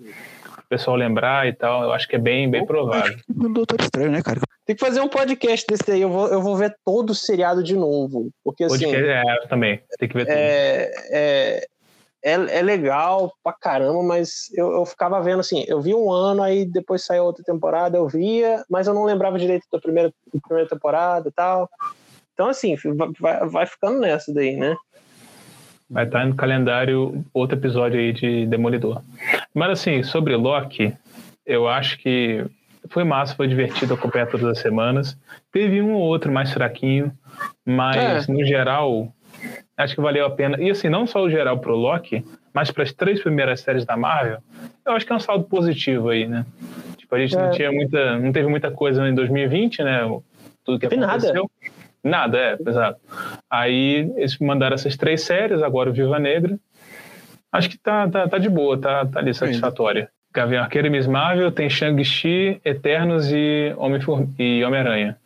O pessoal lembrar e tal, eu acho que é bem, bem provável. O Doutor Estranho, né, cara? Tem que fazer um podcast desse aí. Eu vou, eu vou ver todo o seriado de novo. Porque assim. Podcast, é, também. Tem que ver tudo. É, é, é, é legal pra caramba, mas eu, eu ficava vendo assim, eu vi um ano, aí depois saiu outra temporada, eu via, mas eu não lembrava direito da primeira, da primeira temporada e tal. Então, assim, vai, vai ficando nessa daí, né? Vai estar no calendário outro episódio aí de Demolidor. Mas assim, sobre Loki, eu acho que foi massa, foi divertido acompanhar todas as semanas. Teve um ou outro mais fraquinho, mas é. no geral acho que valeu a pena. E assim, não só o geral pro Loki, mas para as três primeiras séries da Marvel, eu acho que é um saldo positivo aí, né? Tipo, a gente é. não tinha muita, não teve muita coisa em 2020, né? Tudo que Tem aconteceu. Nada. Nada, é, exato. Aí eles mandaram essas três séries, agora o Viva Negra. Acho que tá, tá, tá de boa, tá, tá ali satisfatória. Gavião Arqueiro e Miss Marvel, tem Shang-Chi, Eternos e Homem-Aranha.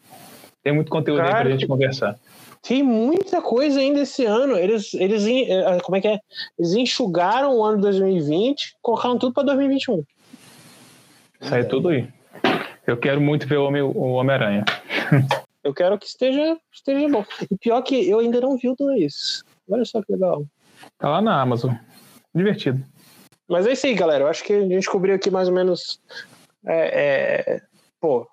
Tem muito conteúdo Cara, aí pra gente conversar. Tem muita coisa ainda esse ano. Eles, eles, eh, como é que é? Eles enxugaram o ano 2020, colocaram tudo para 2021. Sai tudo aí. Eu quero muito ver o Homem-Aranha. eu quero que esteja, esteja bom. E pior que eu ainda não vi o 2. Olha só que legal. Tá lá na Amazon. Divertido. Mas é isso aí, galera. Eu acho que a gente cobriu aqui mais ou menos. É, é, pô,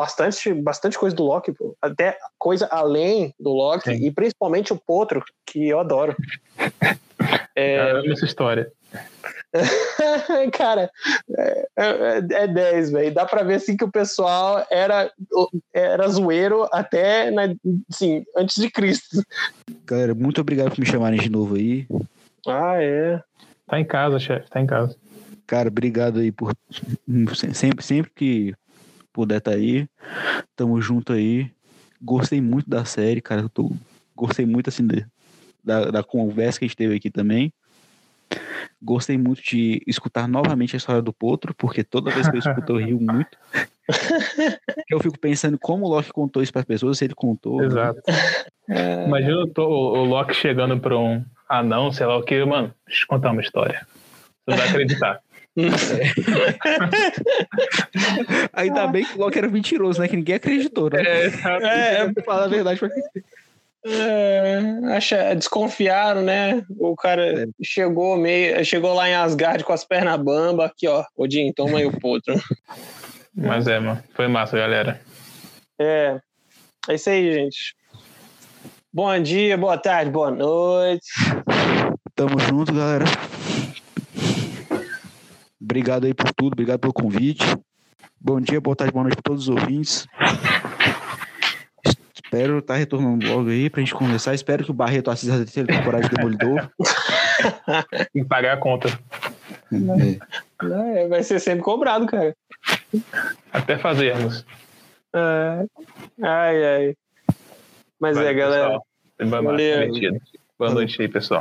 bastante, bastante coisa do Loki, pô. até coisa além do Loki, Sim. e principalmente o Potro, que eu adoro. É, é essa história. Cara, é, é 10, é velho. Dá pra ver assim que o pessoal era, era zoeiro até na, assim, antes de Cristo. Galera, muito obrigado por me chamarem de novo aí. Ah, é. Tá em casa, chefe, tá em casa. Cara, obrigado aí por sempre, sempre que puder estar tá aí. Tamo junto aí. Gostei muito da série, cara. Tô, gostei muito assim de, da, da conversa que a gente teve aqui também. Gostei muito de escutar novamente a história do Potro, porque toda vez que eu escuto eu rio muito. eu fico pensando como o Loki contou isso para as pessoas, se ele contou. Né? Exato. Né? Imagina o, o Loki chegando para um anão, sei lá o que, mano, deixa eu contar uma história. Você vai acreditar. Ainda bem que o Loki era mentiroso, né? Que ninguém acreditou, né? É, é, é falar a verdade é, acha, desconfiaram, né? O cara é. chegou meio, chegou lá em Asgard com as pernas bamba, aqui ó, Odin, toma aí o potro. Mas é, mano, foi massa, galera. É, é isso aí, gente. Bom dia, boa tarde, boa noite. Tamo junto, galera. Obrigado aí por tudo, obrigado pelo convite. Bom dia, boa tarde, boa noite para todos os ouvintes. Espero estar tá retornando logo aí pra gente conversar. Espero que o Barreto assista a terceira temporada de Demolidor. Tem que pagar a conta. É. vai ser sempre cobrado, cara. Até fazermos. É. Ai, ai. Mas é, galera. Boa noite aí, pessoal.